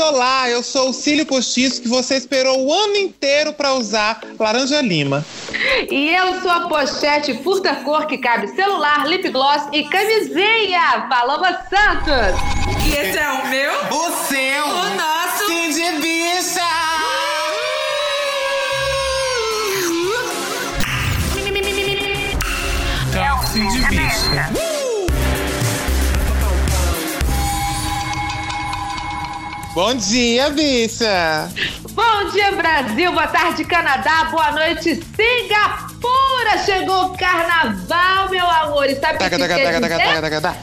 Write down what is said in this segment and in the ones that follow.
Olá, eu sou o cílio postiço que você esperou o ano inteiro para usar laranja lima. E eu sou a pochete furta cor que cabe celular, lip gloss e camisinha. Paloma Santos. E esse é o meu? O seu! O nosso! Bom dia, bicha! Bom dia, Brasil. Boa tarde, Canadá. Boa noite, Singapura. Chegou o carnaval, meu amor. E sabe o que Taca, taca, taca, taca, taca, taca, taca.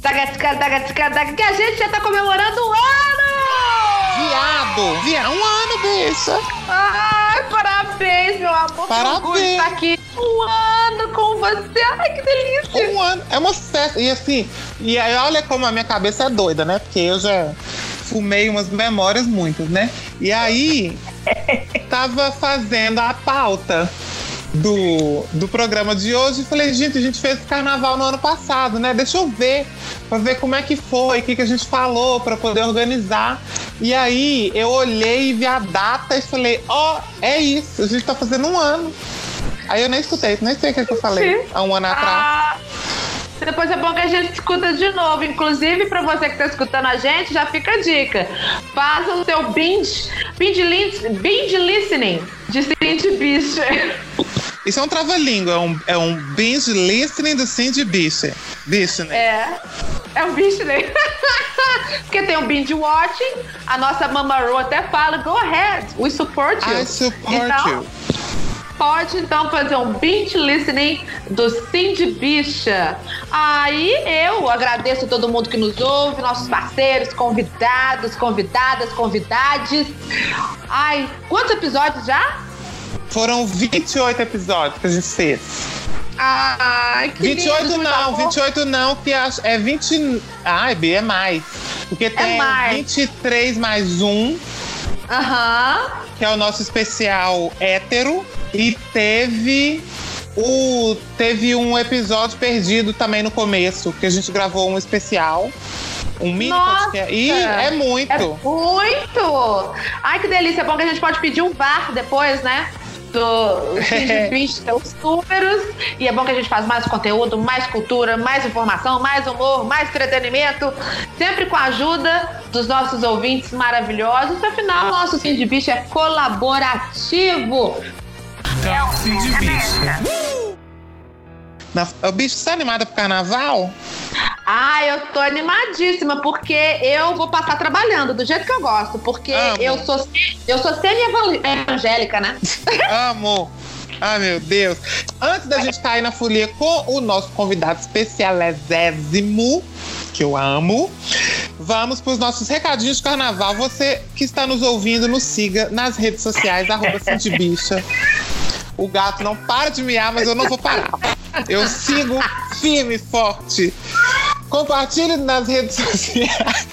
Taca, taca, taca, taca, taca, que a gente já tá comemorando um ano! Viado! Viado, um ano, bicha! Ai, parabéns, meu amor. Parabéns. Estar aqui um ano com você. Ai, que delícia. Um ano. É uma festa. E assim, e aí olha como a minha cabeça é doida, né? Porque eu já fumei umas memórias muitas, né? E aí, tava fazendo a pauta do, do programa de hoje e falei, gente, a gente fez carnaval no ano passado, né? Deixa eu ver, pra ver como é que foi, o que, que a gente falou, pra poder organizar. E aí, eu olhei e vi a data e falei, ó, é isso, a gente tá fazendo um ano. Aí eu nem escutei, nem sei o que, que eu falei há um ano atrás. Ah, depois é bom que a gente escuta de novo. Inclusive, pra você que tá escutando a gente, já fica a dica. Faça o seu binge, binge, binge listening de Cindy Bicha. Isso é um trava-língua, é um, é um binge listening do Cindy Bicha. Bicha, né? É. É um bicho, né? Porque tem o binge watching. A nossa Mama Ru até fala: go ahead, we support you. I support Então, you. Pode então fazer um binge listening do Cindy Bicha. Aí eu agradeço a todo mundo que nos ouve, nossos parceiros, convidados, convidadas, convidades. Ai, quantos episódios já? Foram 28 episódios que a gente fez. Ai, que 28 lindo, não, amor. 28 não, que acho- é 20. Ai, Bi, é mais. Porque tem mais. 23 mais um, Aham. Que é o nosso especial hétero. E teve o. Teve um episódio perdido também no começo, que a gente gravou um especial. Um mini Nossa! podcast. E é muito. É muito! Ai, que delícia. É bom que a gente pode pedir um bar depois, né? Do Cindy Bicha, os números. E é bom que a gente faz mais conteúdo, mais cultura, mais informação, mais humor, mais entretenimento. Sempre com a ajuda dos nossos ouvintes maravilhosos. Afinal, o nosso Cindy Bicha é colaborativo. Sim de bicha. Na, o bicho, você tá animada pro carnaval? Ah, eu tô animadíssima, porque eu vou passar trabalhando do jeito que eu gosto. Porque Amo. eu sou, eu sou semi-evangélica, né? Amo! Ai, meu Deus. Antes da gente cair na folia com o nosso convidado especialésimo, que eu amo, vamos para os nossos recadinhos de carnaval. Você que está nos ouvindo, nos siga nas redes sociais, arroba Cindy Bicha. O gato não para de miar, mas eu não vou parar. Eu sigo firme e forte. Compartilhe nas redes sociais.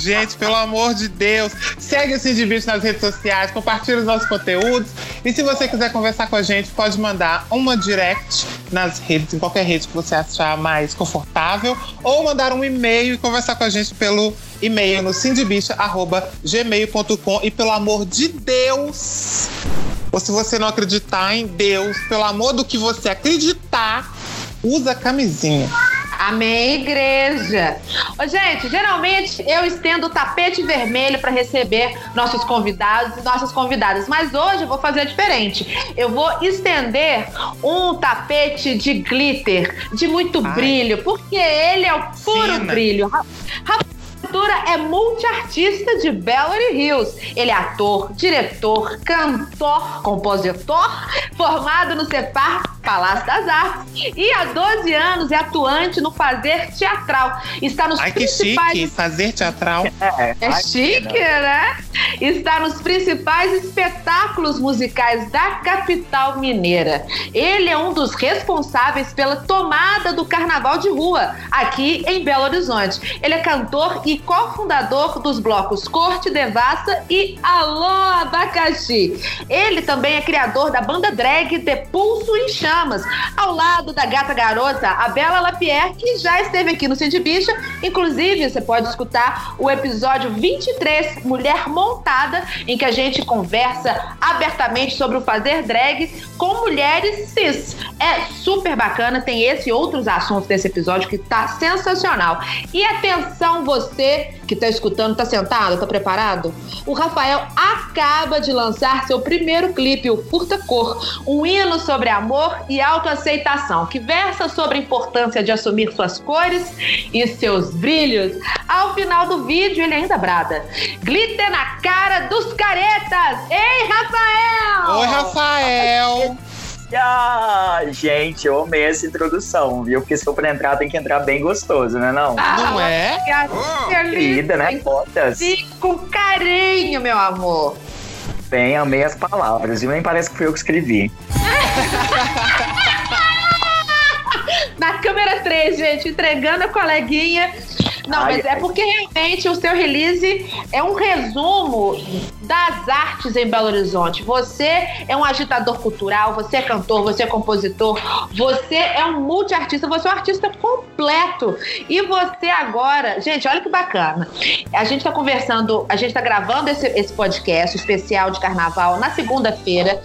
Gente, pelo amor de Deus, segue o Cindy Bicho nas redes sociais, compartilha os nossos conteúdos. E se você quiser conversar com a gente, pode mandar uma direct nas redes, em qualquer rede que você achar mais confortável, ou mandar um e-mail e conversar com a gente pelo e-mail no cindybicha.gmail.com. E pelo amor de Deus, ou se você não acreditar em Deus, pelo amor do que você acreditar, usa camisinha. Amém, igreja. Ô, gente, geralmente eu estendo o tapete vermelho para receber nossos convidados e nossas convidadas, mas hoje eu vou fazer diferente. Eu vou estender um tapete de glitter, de muito Ai. brilho, porque ele é o puro Fina. brilho. Ra- Rafa Ventura é multiartista de Beverly Hills. Ele é ator, diretor, cantor, compositor, formado no CEPAR Palácio das Artes e há 12 anos é atuante no fazer teatral. Está nos Ai, que principais chique fazer teatral. é chique, né? Está nos principais espetáculos musicais da capital mineira. Ele é um dos responsáveis pela tomada do carnaval de rua aqui em Belo Horizonte. Ele é cantor e cofundador dos blocos Corte Devassa e Alô Abacaxi. Ele também é criador da banda drag The Pulso em Chama chamas, ao lado da gata garota, a Bela Lapierre, que já esteve aqui no Cindy Bicha. Inclusive, você pode escutar o episódio 23, Mulher Montada, em que a gente conversa abertamente sobre o fazer drag com mulheres cis. É super bacana, tem esse e outros assuntos desse episódio que tá sensacional. E atenção, você que tá escutando, tá sentado, tá preparado? O Rafael acaba de lançar seu primeiro clipe, o Furta Cor, um hino sobre amor e autoaceitação, que versa sobre a importância de assumir suas cores e seus brilhos. Ao final do vídeo, ele ainda brada. Glitter na cara dos caretas! Ei, Rafael! Oi, Rafael! Ah, gente, eu amei essa introdução, viu? Porque se for pra entrar, tem que entrar bem gostoso, né não? Não é? Querida, né? Botas. Com carinho, meu amor. Bem, amei as palavras, viu? Nem parece que fui eu que escrevi. Na câmera 3, gente, entregando a coleguinha. Não, Ai, mas é porque realmente o seu release é um resumo das artes em Belo Horizonte. Você é um agitador cultural, você é cantor, você é compositor, você é um multiartista, você é um artista completo. E você agora, gente, olha que bacana. A gente tá conversando, a gente tá gravando esse, esse podcast especial de carnaval na segunda-feira.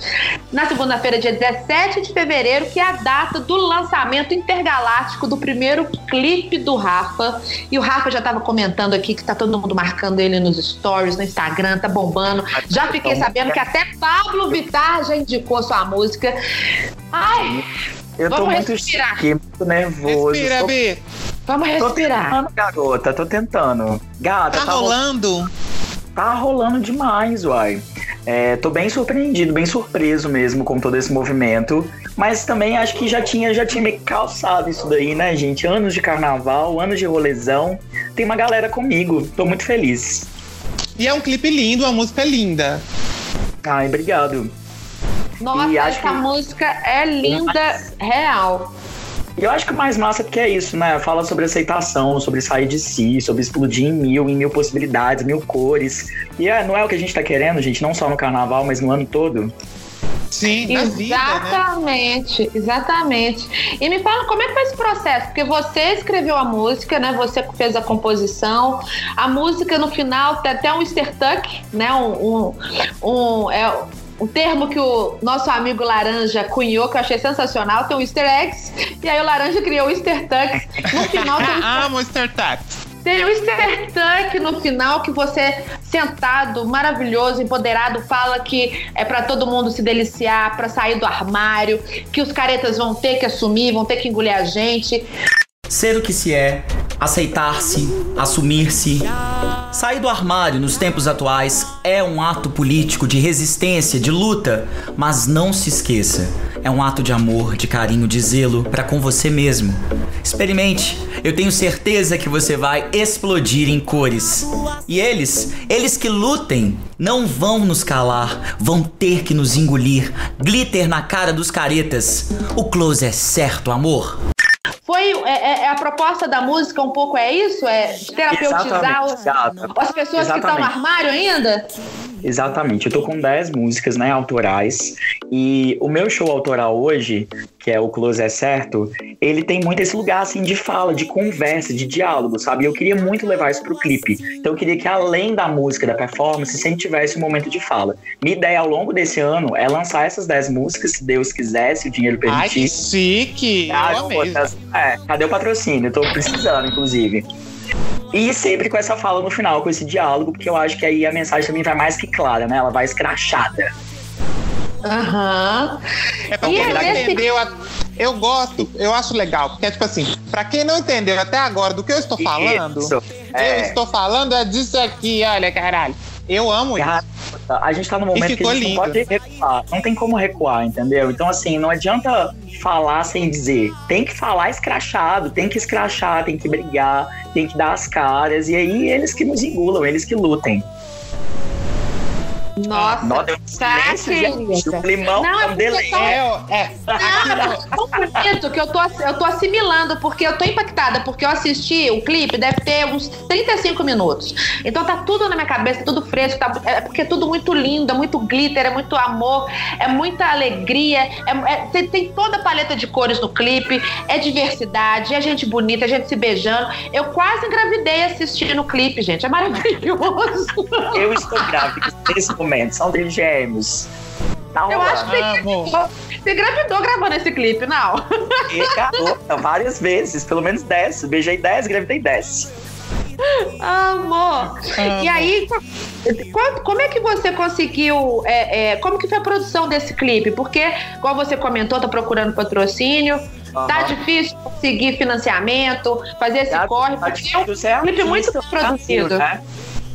Na segunda-feira, dia 17 de fevereiro, que é a data do lançamento intergaláctico do primeiro clipe do Rafa. E o Rafa já tava comentando aqui que tá todo mundo marcando ele nos stories, no Instagram, tá bombando. Já fiquei sabendo que até Pablo Vittar já indicou sua música. Ai, Eu tô Vamos muito respirar. chique, muito nervoso. Respira, tô, Bi. vamos tô respirar. tentando, garota, tô tentando. Gata, Tá tá, ro- rolando? tá rolando demais, uai. É, tô bem surpreendido, bem surpreso mesmo com todo esse movimento. Mas também acho que já tinha, já tinha me calçado isso daí, né, gente? Anos de carnaval, anos de rolezão. Tem uma galera comigo, tô muito feliz. E é um clipe lindo, uma música linda. Ai, obrigado. Nossa, E acho essa que- música é linda, real. E eu acho que o mais massa é porque é isso, né? Fala sobre aceitação, sobre sair de si, sobre explodir em mil, em mil possibilidades, mil cores. E é, não é o que a gente tá querendo, gente, não só no carnaval, mas no ano todo. Sim, na vida, né? Exatamente, exatamente. E me fala como é que foi esse processo? Porque você escreveu a música, né? Você fez a composição. A música no final tem até um easter tuck, né? Um, um, um- é um termo que o nosso amigo Laranja cunhou, que eu achei sensacional, tem o easter eggs. E aí o Laranja criou o easter tuck. No final tem um Amo Mr. Tax. Tem o easter no final que você, sentado, maravilhoso, empoderado, fala que é pra todo mundo se deliciar, pra sair do armário, que os caretas vão ter que assumir, vão ter que engolir a gente. Ser o que se é, aceitar-se, assumir-se. Sair do armário nos tempos atuais é um ato político de resistência, de luta, mas não se esqueça, é um ato de amor, de carinho, de zelo para com você mesmo. Experimente, eu tenho certeza que você vai explodir em cores. E eles, eles que lutem, não vão nos calar, vão ter que nos engolir. Glitter na cara dos caretas. O close é certo, amor. Foi é, é- é a proposta da música um pouco é isso? É terapeutizar Exatamente, os- as pessoas que estão no Exatamente. armário ainda? Exatamente, eu tô com 10 músicas, né, autorais. E o meu show autoral hoje, que é o Close é Certo, ele tem muito esse lugar, assim, de fala, de conversa, de diálogo, sabe? E eu queria muito levar isso pro clipe. Então eu queria que, além da música, da performance, sempre tivesse um momento de fala. Minha ideia ao longo desse ano é lançar essas 10 músicas, se Deus quiser, se o dinheiro Ai, que permitir. chique. Ah, Eu amei. é, cadê o patrocínio? Eu tô precisando, inclusive. E sempre com essa fala no final, com esse diálogo, porque eu acho que aí a mensagem também vai mais que clara, né? Ela vai escrachada. Aham. É pra E quem não esse- entendeu. a- Eu gosto, eu acho legal, porque é tipo assim, pra quem não entendeu até agora do que eu estou falando, Isso. eu É, estou falando é disso aqui, olha, caralho. Eu amo isso. a gente tá num momento que a gente lindo. não pode recuar. Não tem como recuar, entendeu? Então, assim, não adianta falar sem dizer. Tem que falar escrachado, tem que escrachar, tem que brigar, tem que dar as caras. E aí, eles que nos engulam, eles que lutem. Nossa, Nossa, tá, silêncio. O limão Não, é é um porque delay. só- É, é. Aqui tão bonito que eu tô, eu tô assimilando, porque eu tô impactada, porque eu assisti o clipe, deve ter uns 35 minutos. Então tá tudo na minha cabeça, tudo fresco, tá, é porque é tudo muito lindo, é muito glitter, é muito amor, é muita alegria, é- é- tem, tem toda a paleta de cores no clipe, é diversidade, é gente bonita, é gente se beijando. Eu quase engravidei assistindo o clipe, gente. É maravilhoso. Eu estou grávida nesse momento, são trigêmeos. Tá Eu acho que você engravidou, você engravidou gravando esse clipe, não? E garota, várias vezes, pelo menos 10. Beijei 10, gravidei 10. Amor. E aí, qual- como é que você conseguiu? é, é, como que foi a produção desse clipe? Porque, igual você comentou, tá procurando patrocínio. Tá Aham. difícil conseguir financiamento, fazer esse Tá- corre, tá porque é um ser clipe muito produzido. Brasil, né?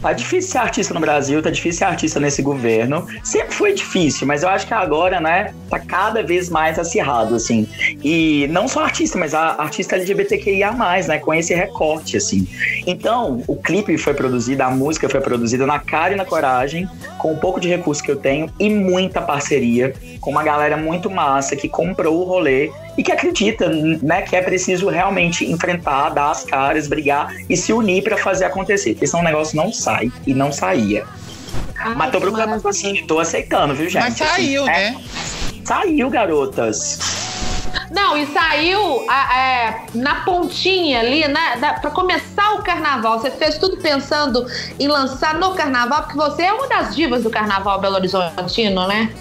Tá difícil ser artista no Brasil, tá difícil ser artista nesse governo. Sempre foi difícil, mas eu acho que agora, né, tá cada vez mais acirrado, assim. E não só artista, mas a artista LGBTQIA+, né, com esse recorte, assim. Então, o clipe foi produzido, a música foi produzida na cara e na coragem, com um pouco de recurso que eu tenho e muita parceria com uma galera muito massa que comprou o rolê e que acredita, né, que é preciso realmente enfrentar, dar as caras, brigar e se unir pra fazer acontecer. Porque senão o negócio não sai e não saía. Ai, Mas tô procurando assim, tô aceitando, viu, gente? Mas saiu, Assim, é, né? Saiu, garotas. Não, e saiu é, na pontinha ali, né? Da, pra começar o carnaval. Você fez tudo pensando em lançar no carnaval, porque você é uma das divas do carnaval Belo Horizontino, né?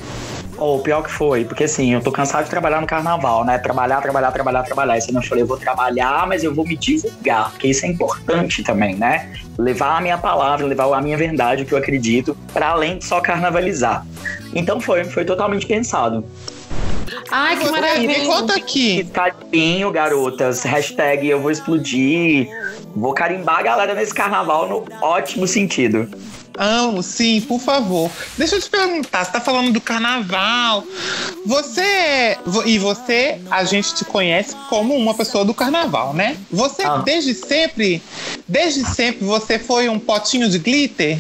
Ou pior que foi, porque assim, eu tô cansado de trabalhar no carnaval, né? Trabalhar, trabalhar, trabalhar, trabalhar. E eu falei, eu vou trabalhar, mas eu vou me divulgar, porque isso é importante também, né? Levar a minha palavra, levar a minha verdade, o que eu acredito, para além de só carnavalizar. Então foi, foi totalmente pensado. Ai, que Você, maravilha. me conta aqui. Piscadinho, garotas. Hashtag eu vou explodir. Vou carimbar a galera nesse carnaval no ótimo sentido. Amo, sim, por favor. Deixa eu te perguntar, você tá falando do carnaval. Você. vo- E você, a gente te conhece como uma pessoa do carnaval, né? Você, Ah. desde sempre, desde sempre, você foi um potinho de glitter?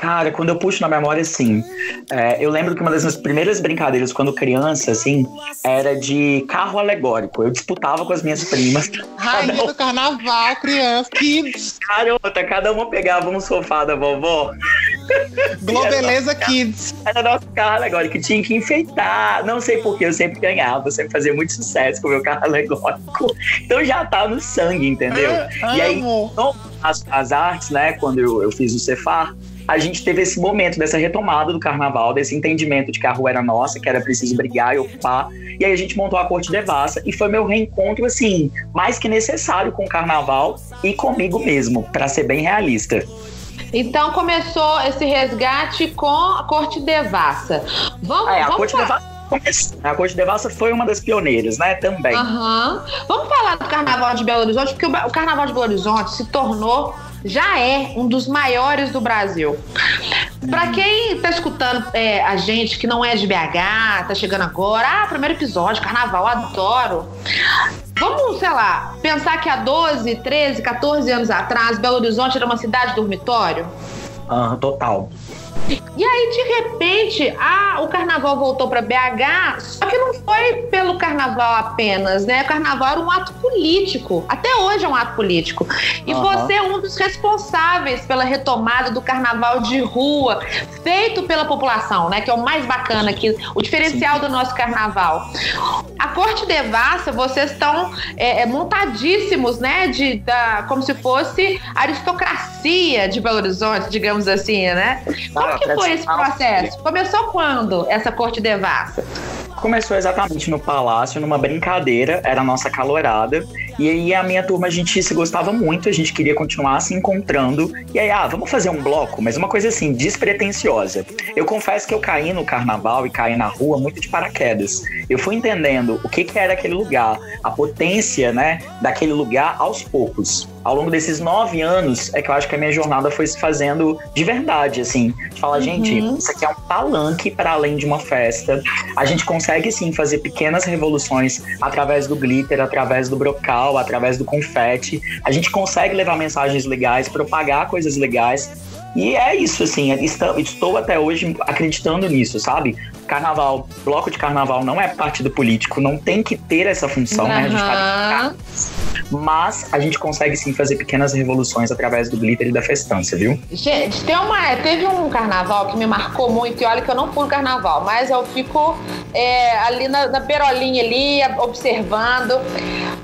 Cara, quando eu puxo na memória, assim, é, eu lembro que uma das minhas primeiras brincadeiras quando criança, assim, era de carro alegórico. Eu disputava com as minhas primas. Rainha Cada, do carnaval, criança, Kids, garota, cada uma pegava um sofá da vovó. Globeleza Kids. Era nosso carro alegórico, tinha que enfeitar. Não sei porquê, eu sempre ganhava, eu sempre fazia muito sucesso com o meu carro alegórico. Então já tá no sangue, entendeu? E aí. Então, as, as artes, né, quando eu, eu fiz o Cefar, a gente teve esse momento dessa retomada do carnaval, desse entendimento de que a rua era nossa, que era preciso brigar e ocupar. E aí a gente montou a Corte Devassa e foi meu reencontro, assim, mais que necessário com o carnaval e comigo mesmo, pra ser bem realista. Então começou esse resgate com a Corte Devassa. Vamos, É, a vamos Corte falar- Devassa. A Corte Devassa foi uma das pioneiras, né, também. Aham. Vamos falar do Carnaval de Belo Horizonte, porque o Carnaval de Belo Horizonte se tornou, já é, um dos maiores do Brasil. Pra quem tá escutando é, a gente que não é de BH, tá chegando agora, ah, primeiro episódio, Carnaval, adoro. Vamos, sei lá, pensar que há 12, 13, 14 anos atrás, Belo Horizonte era uma cidade dormitório? Aham, total. E aí, de repente, ah, o carnaval voltou para BH, só que não foi pelo carnaval apenas, né? O carnaval era um ato político. Até hoje é um ato político. E Aham. você é um dos responsáveis pela retomada do carnaval de rua, feito pela população, né? Que é o mais bacana aqui, o diferencial do nosso carnaval. A Corte Devassa, vocês estão é, é, montadíssimos, né? De, da, como se fosse aristocracia de Belo Horizonte, digamos assim, né? Como Ah, que foi esse processo? Começou quando essa Corte Devassa? Começou exatamente no palácio, numa brincadeira, era a nossa calorada. E aí a minha turma, a gente se gostava muito, a gente queria continuar se encontrando. E aí, ah, vamos fazer um bloco, mas uma coisa assim, despretensiosa. Eu confesso que eu caí no carnaval e caí na rua muito de paraquedas. Eu fui entendendo o que, que era aquele lugar, a potência, né, daquele lugar aos poucos. Ao longo desses nove anos, é que eu acho que a minha jornada foi se fazendo de verdade, assim. De falar, gente, isso aqui é um palanque para além de uma festa. A gente consegue sim fazer pequenas revoluções através do glitter, através do brocal, através do confete. A gente consegue levar mensagens legais, propagar coisas legais. E é isso, assim, estou, estou até hoje acreditando nisso, sabe? Carnaval, bloco de carnaval não é partido político, não tem que ter essa função, né? A gente tá mas a gente consegue sim fazer pequenas revoluções através do glitter e da festança, viu? Gente, tem uma, teve um carnaval que me marcou muito, e olha que eu não fui no carnaval, mas eu fico é, ali na, na beirolinha ali, observando.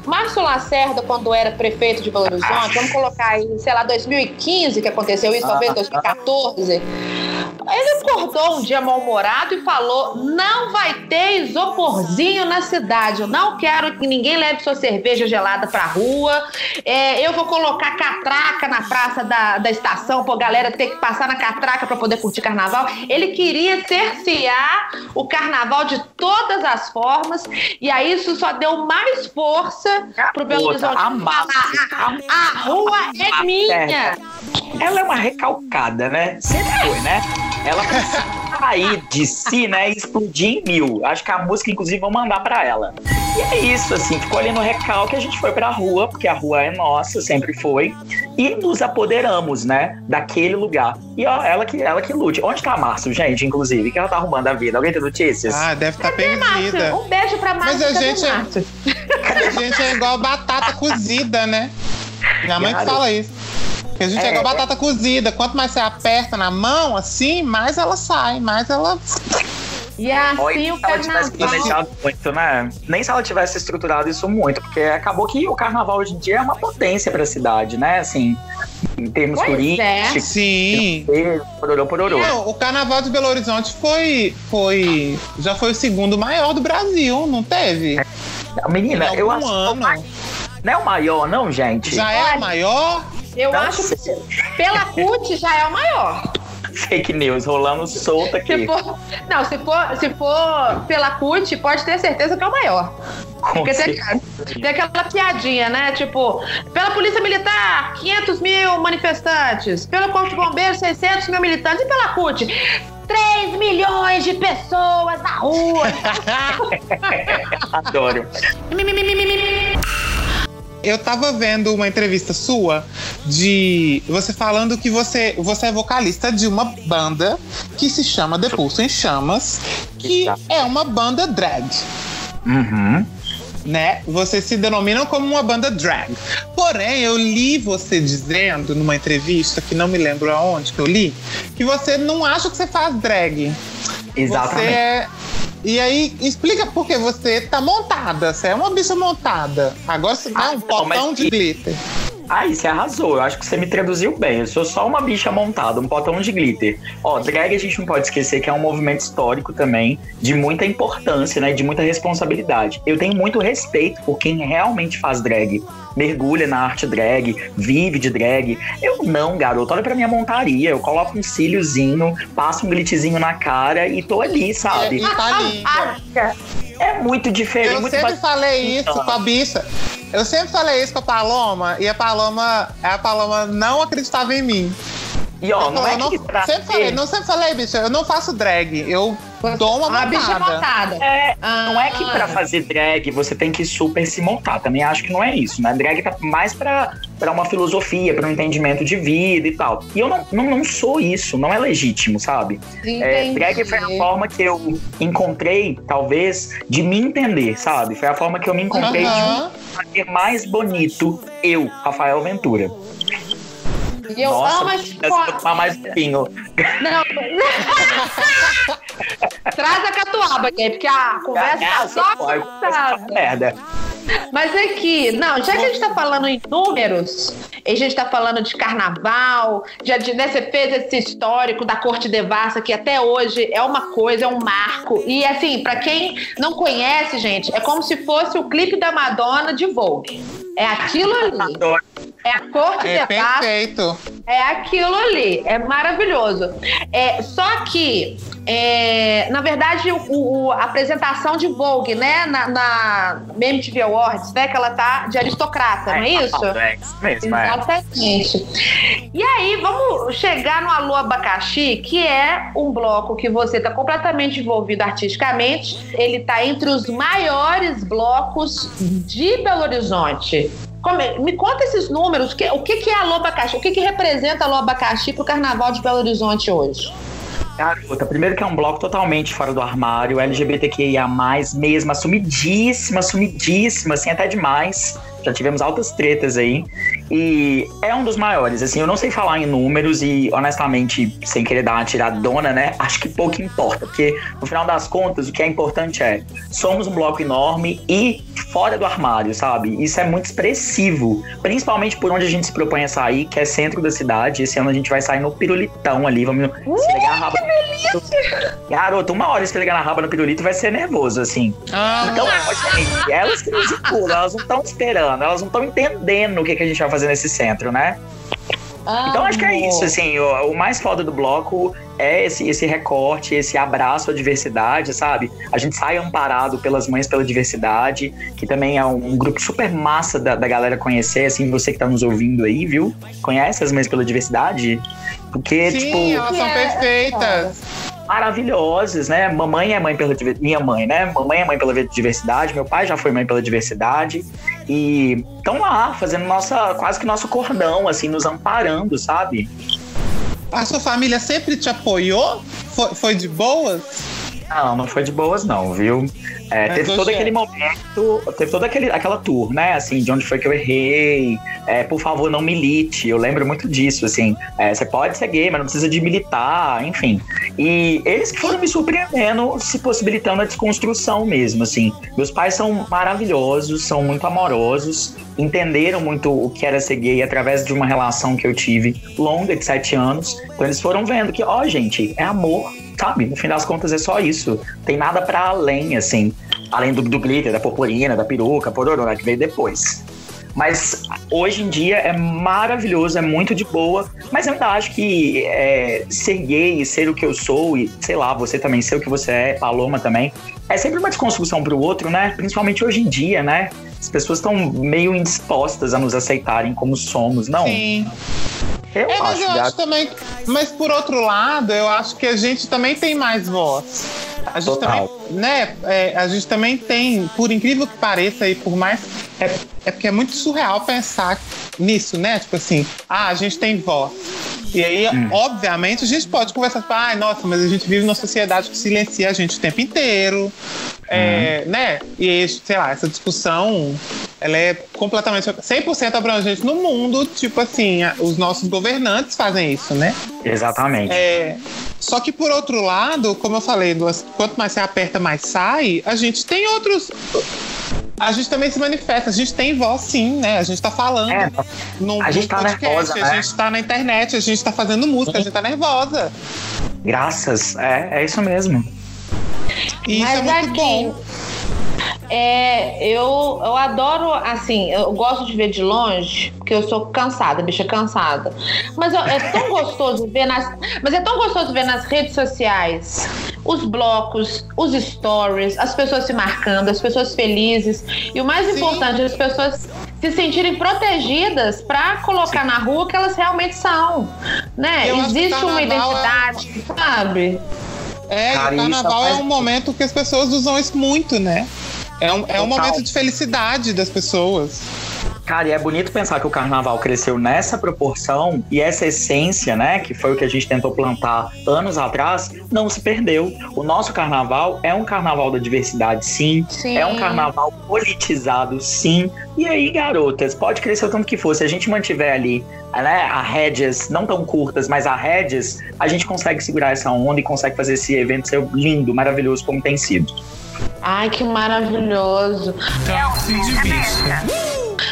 Márcio Lacerda, quando era prefeito de Belo Horizonte, vamos colocar aí, sei lá, 2015 que aconteceu isso, talvez 2014. Ele acordou um dia mal-humorado e falou: não vai ter isoporzinho na cidade. Eu não quero que ninguém leve sua cerveja gelada pra rua. É, eu vou colocar catraca na praça da, da estação pra galera ter que passar na catraca pra poder curtir carnaval. Ele queria cercear o carnaval de todas as formas. E aí isso só deu mais força pro Belo Horizonte falar: a, a rua é minha. Ela é uma recalcada, né? Sempre foi, né? Ela precisa sair de si, né? E explodir em mil. Acho que a música, inclusive, vão mandar pra ela. E é isso, assim, ficou ali no recalque, a gente foi pra rua, porque a rua é nossa, sempre foi. E nos apoderamos, né? Daquele lugar. E ó, ela que, ela que lute. Onde tá a Márcio, gente, inclusive? Que ela tá arrumando a vida? Alguém tem notícias? Ah, deve estar Cadê, Márcio? perdida. Um beijo pra Márcio. Mas a gente é- Márcio? A gente é igual batata cozida, né? Minha mãe que fala isso. Que a gente é, É. igual batata cozida. Quanto mais você aperta na mão, assim, mais ela sai, mais ela. E assim Olha, o carnaval. planejado muito, né? Nem se ela tivesse estruturado isso muito, porque acabou que o carnaval hoje em dia é uma potência pra cidade, né? Assim, em termos Pois é. turísticos, Sim. pororô, pororô. Não, o carnaval de Belo Horizonte foi, foi. Já foi o segundo maior do Brasil, não teve? Menina, Em eu acho ano. não é o maior, não, gente? Já é o maior? Eu Não acho sei. que pela CUT já é o maior. Fake news rolando solta Se aqui. for, não, se for, se for pela CUT, pode ter certeza que é o maior. Porque tem, tem aquela piadinha, né? Tipo, pela Polícia Militar, 500 mil manifestantes. Pelo Corpo de Bombeiros, 600 mil militantes. E pela CUT, 3 milhões de pessoas na rua. Adoro. Eu tava vendo uma entrevista sua de você falando que você, você é vocalista de uma banda que se chama The Pulso em Chamas, que é uma banda drag. Uhum. né? Vocês se denominam como uma banda drag. Porém, eu li você dizendo numa entrevista, que não me lembro aonde que eu li, que você não acha que você faz drag. Você Exatamente. é. E aí, explica por que você tá montada. Você é uma bicha montada. Agora você dá Ah, um não, potão de glitter. Aí, você arrasou. Eu acho que você me traduziu bem. Eu sou só uma bicha montada, um potão de glitter. Ó, drag a gente não pode esquecer que é um movimento histórico também, de muita importância, né? De muita responsabilidade. Eu tenho muito respeito por quem realmente faz drag. Mergulha na arte drag, vive de drag. Eu não, garoto. Olha pra minha montaria. Eu coloco um cíliozinho, passo um glitchzinho na cara e tô ali, sabe? E tá linda. É muito diferente. Eu muito sempre mais- falei isso com a bicha. Eu sempre falei isso com a Paloma e a Paloma, a Paloma não acreditava em mim. E ó, não é eu não, que pra sempre falei, não sempre falei, bicho, eu não faço drag, eu dou uma Uma bicha montada. É, não é que Ah. pra fazer drag você tem que super se montar. Também acho que não é isso, né? Drag tá mais pra, pra uma filosofia, pra um entendimento de vida e tal. E eu não, não, não sou isso, não é legítimo, sabe? É, drag foi a forma que eu encontrei, talvez, de me entender, sabe? Foi a forma que eu me encontrei de fazer mais bonito eu, Rafael Ventura. E eu Nossa, amo as tomar mais um pouquinho. Não. Traz a catuaba aqui, porque a conversa tá Ah, só pode, merda. Mas aqui, não, já que a gente tá falando em números, e a gente tá falando de carnaval, já de, né, você fez esse histórico da Corte Devassa, que até hoje é uma coisa, é um marco. E assim, pra quem não conhece, gente, é como se fosse o clipe da Madonna de Vogue. É aquilo ali. Adoro. É a Corte É Devassa. perfeito. É aquilo ali, é maravilhoso. É, só que, é, na verdade, o, o- a apresentação de Vogue, né, na, na MTV Awards, né, que ela tá de aristocrata, não é isso? É isso mesmo, é. Exatamente. E aí, vamos chegar no Alô Abacaxi, que é um bloco que você está completamente envolvido artisticamente. Ele está entre os maiores blocos de Belo Horizonte. Come- me conta esses números. que- o que, que é Alô Abacaxi? O que, que representa Alô Abacaxi para o Carnaval de Belo Horizonte hoje? Garota, primeiro que é um bloco totalmente fora do armário, LGBTQIA+, mesmo, assumidíssima, assumidíssima, assim, até demais. Já tivemos altas tretas aí. E é um dos maiores, assim, eu não sei falar em números e, honestamente, sem querer dar uma tiradona, né, acho que pouco importa, porque, no final das contas, o que é importante é, somos um bloco enorme e fora do armário, sabe? Isso é muito expressivo, principalmente por onde a gente se propõe a sair, que é centro da cidade. Esse ano a gente vai sair no pirulitão ali, vamos esfregar a raba. Garoto, uma hora esfregar na raba no pirulito vai ser nervoso, assim. Ah, Então, gente, elas que nos elas não estão esperando, elas não estão entendendo o que, que a gente vai fazer nesse centro, né? Então acho que é isso, assim, o, o mais foda do bloco é esse, esse recorte, esse abraço à diversidade, sabe? A gente sai amparado pelas Mães pela Diversidade, que também é um, um grupo super massa da, da galera conhecer, assim, você que tá nos ouvindo aí, viu? Conhece as Mães pela Diversidade? Porque, Sim, tipo, elas são perfeitas. Maravilhosas, né? Mamãe é mãe pela minha mãe, né? Mamãe é mãe pela diversidade, meu pai já foi mãe pela diversidade e estão lá fazendo nossa quase que nosso cordão assim, nos amparando, sabe? A sua família sempre te apoiou? Foi, foi de boas? Não, não foi de boas não, viu? É, teve todo aquele momento, teve toda aquele, aquela tour, né? Assim, de onde foi que eu errei. É, por favor, não milite. Eu lembro muito disso, assim. É, você pode ser gay, mas não precisa de militar, enfim. E eles que foram me surpreendendo, se possibilitando a desconstrução mesmo, assim. Meus pais são maravilhosos, são muito amorosos, entenderam muito o que era ser gay através de uma relação que eu tive longa de sete anos. Então eles foram vendo que, ó, gente, é amor, sabe? No fim das contas é só isso. Tem nada para além, assim. Além do, do glitter, da purpurina, da peruca, pororona, que veio depois. Mas hoje em dia é maravilhoso, é muito de boa. Mas eu ainda acho que é, ser gay, ser o que eu sou, e sei lá, você também ser o que você é, Paloma também, é sempre uma desconstrução pro outro, né? Principalmente hoje em dia, né? As pessoas estão meio indispostas a nos aceitarem como somos, não? Sim. Eu É, mas acho, eu gato. acho também. Mas por outro lado, eu acho que a gente também tem mais voz. A gente Total. também, né? é, a gente também tem, por incrível que pareça, e por mais. É, é porque é muito surreal pensar nisso, né? Tipo assim, ah, a gente tem voz. E aí, Hum. obviamente, a gente pode conversar, tipo, ai, nossa, mas a gente vive numa sociedade que silencia a gente o tempo inteiro. É, né? E, sei lá, essa discussão ela é completamente 100% abrangente no mundo. Tipo assim, os nossos governantes fazem isso, né? Exatamente. É, só que por outro lado, como eu falei, quanto mais você aperta, mais sai. A gente tem outros. A gente também se manifesta, a gente tem voz sim, né? A gente tá falando É, num, a gente tá podcast, nervosa, a né? gente tá na internet, a gente tá fazendo música, a gente tá nervosa. graças. É, é isso mesmo. E isso Mas é muito aqui, bom. É, eu, eu adoro, assim, eu gosto de ver de longe, porque eu sou cansada, bicha cansada. Mas eu- é tão gostoso ver nas. Mas é tão gostoso ver nas redes sociais os blocos, os stories, as pessoas se marcando, as pessoas felizes. E o mais Sim. importante, as pessoas se sentirem protegidas pra colocar na rua o que elas realmente são. Né? Eu Existe uma carnaval é- identidade, sabe? É, e carnaval é um momento que as pessoas usam isso muito, né? É um, é um Total. momento de felicidade das pessoas. Cara, e é bonito pensar que o carnaval cresceu nessa proporção e essa essência, né, que foi o que a gente tentou plantar anos atrás, não se perdeu. O nosso carnaval é um carnaval da diversidade, sim. Sim. É um carnaval politizado, sim. E aí, garotas, pode crescer o tanto que for. Se a gente mantiver ali, né, a rédeas não tão curtas, mas a rédeas, a gente consegue segurar essa onda e consegue fazer esse evento ser lindo, maravilhoso como tem sido. Ai, que maravilhoso. Táxi de bicha.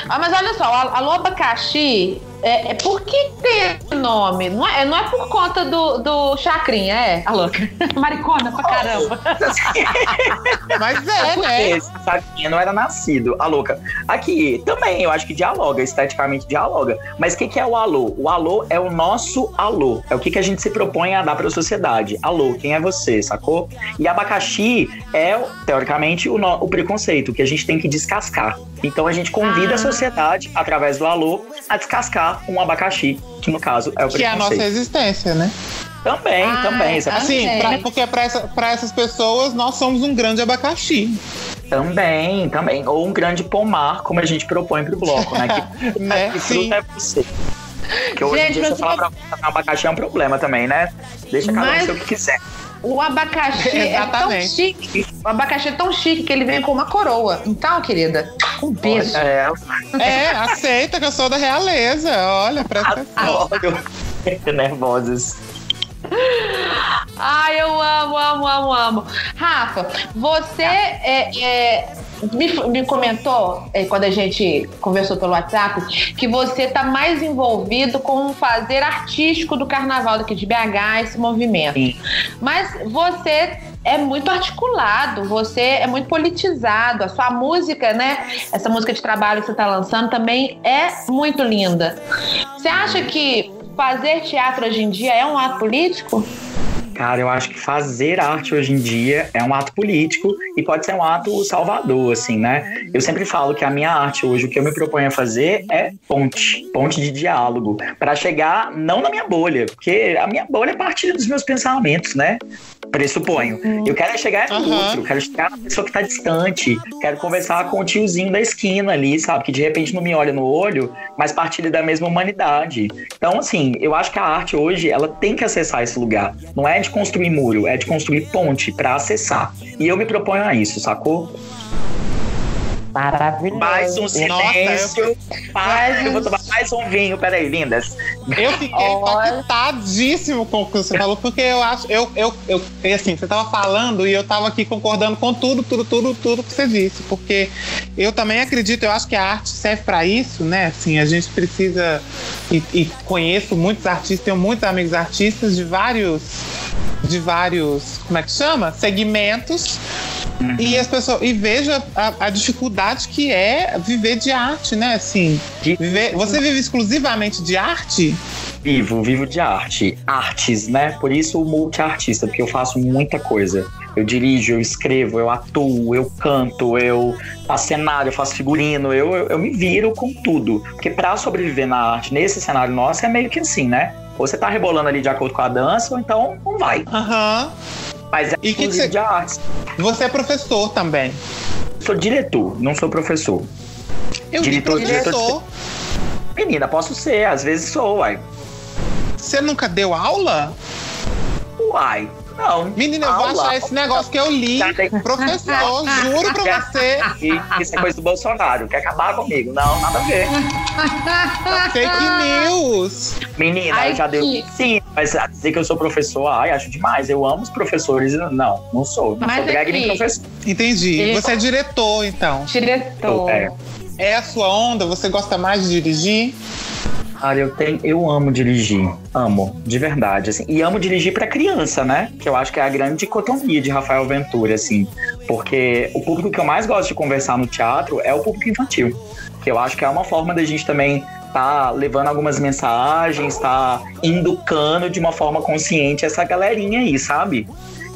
Ah, mas olha só, a- alô abacaxi, é, é por que tem esse nome? Não é, não é por conta do, do chacrinha, é? A louca. Maricona pra caramba. Mas é, Porque né? esse saquinho não era nascido. A louca. Aqui, também, eu acho que dialoga, esteticamente dialoga. Mas o que, que é o alô? O alô é o nosso alô. É o que, que a gente se propõe a dar para a sociedade. Alô, quem é você, sacou? E abacaxi é, teoricamente, o, no- o preconceito, que a gente tem que descascar. Então a gente convida Ah. a sociedade, através do alô, a descascar um abacaxi, que no caso é o Que é a nossa existência, né? Também, Ah, também. É Assim, Ok. pra- porque pra, essa- pra essas pessoas, nós somos um grande abacaxi. Também, também. Ou um grande pomar, como a gente propõe pro bloco, né? Que, Né? que Sim. fruta é você. Porque hoje Gente, em dia, você falar pra plantar abacaxi é um problema também, né? Deixa cada um ser o que quiser. O abacaxi é tão Exatamente. chique. O abacaxi é tão chique que ele vem com uma coroa. Então, querida, um beijo. É, É, aceita que eu sou da realeza. Olha, presta atenção. adoro. Nervosas. Ai, eu amo, amo, amo, amo. Rafa, você é, é, me, me comentou, é, quando a gente conversou pelo WhatsApp, que você tá mais envolvido com o fazer artístico do carnaval daqui de BH, esse movimento. Sim. Mas você é muito articulado, você é muito politizado. A sua música, né? Essa música de trabalho que você tá lançando também é muito linda. Você acha que fazer teatro hoje em dia é um ato político? Cara, eu acho que fazer arte hoje em dia é um ato político e pode ser um ato salvador, assim, né? Eu sempre falo que a minha arte hoje, o que eu me proponho a fazer é ponte, ponte de diálogo, para chegar não na minha bolha, porque a minha bolha é partilha dos meus pensamentos, né? Pressuponho. Eu quero chegar no Aham. outro, eu quero chegar na pessoa que tá distante, quero conversar com o tiozinho da esquina ali, sabe? Que de repente não me olha no olho, mas partilha da mesma humanidade. Então, assim, eu acho que a arte hoje, ela tem que acessar esse lugar. Não é de construir muro, é de construir ponte para acessar. E eu me proponho a isso, sacou? Maravilhoso. Mais um silêncio. Mais eu vou um- tomar mais um vinho, peraí, lindas. Eu fiquei Olha. impactadíssimo com o que você falou, porque eu acho, eu, eu, eu, assim, você tava falando e eu tava aqui concordando com tudo, tudo, tudo, tudo que você disse, porque eu também acredito, eu acho que a arte serve para isso, né? Assim, a gente precisa e, e conheço muitos artistas, tenho muitos amigos artistas de vários, de vários, como é que chama? Segmentos. E as pessoas e veja a, a dificuldade que é viver de arte, né? Assim, viver, você vive exclusivamente de arte? Vivo, vivo de arte. Artes, né? Por isso o multiartista, porque eu faço muita coisa. Eu dirijo, eu escrevo, eu atuo, eu canto, eu faço cenário, eu faço figurino, eu, eu, eu me viro com tudo. Porque pra sobreviver na arte, nesse cenário nosso, é meio que assim, né? Ou você tá rebolando ali de acordo com a dança, ou então não vai. Aham. Mas é E que você- de artes. Você é professor também. Sou diretor, não sou professor. Eu Diretor, professor. Menina, posso ser, às vezes sou, uai. Você nunca deu aula? Uai, não. Menina, eu vou Aula. achar esse negócio que eu li. Professor, juro pra você. E isso é coisa do Bolsonaro, quer acabar comigo. Não, nada a ver. Fake news. Menina, Ai, eu já deu que- sim, mas dizer que eu sou professor, ai, acho demais. Eu amo os professores. Não, não sou. Não Mas sou drag nem aqui- professor. Entendi. Ele- Você é diretor, então. Diretor. É. É a sua onda? Você gosta mais de dirigir? Cara, eu tenho, eu amo dirigir, amo, de verdade, assim. E amo dirigir pra criança, né? Que eu acho que é a grande dicotomia de Rafael Ventura, assim. Porque o público que eu mais gosto de conversar no teatro é o público infantil. Que eu acho que é uma forma da gente também tá levando algumas mensagens, tá educando de uma forma consciente essa galerinha aí, sabe?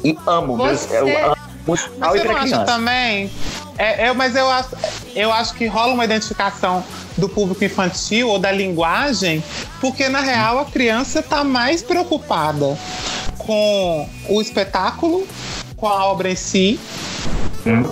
E amo, Você- eu amo musical e você criança. também? É, é, mas eu acho, eu acho que rola uma identificação do público infantil ou da linguagem, porque na real a criança está mais preocupada com o espetáculo, com a obra em si,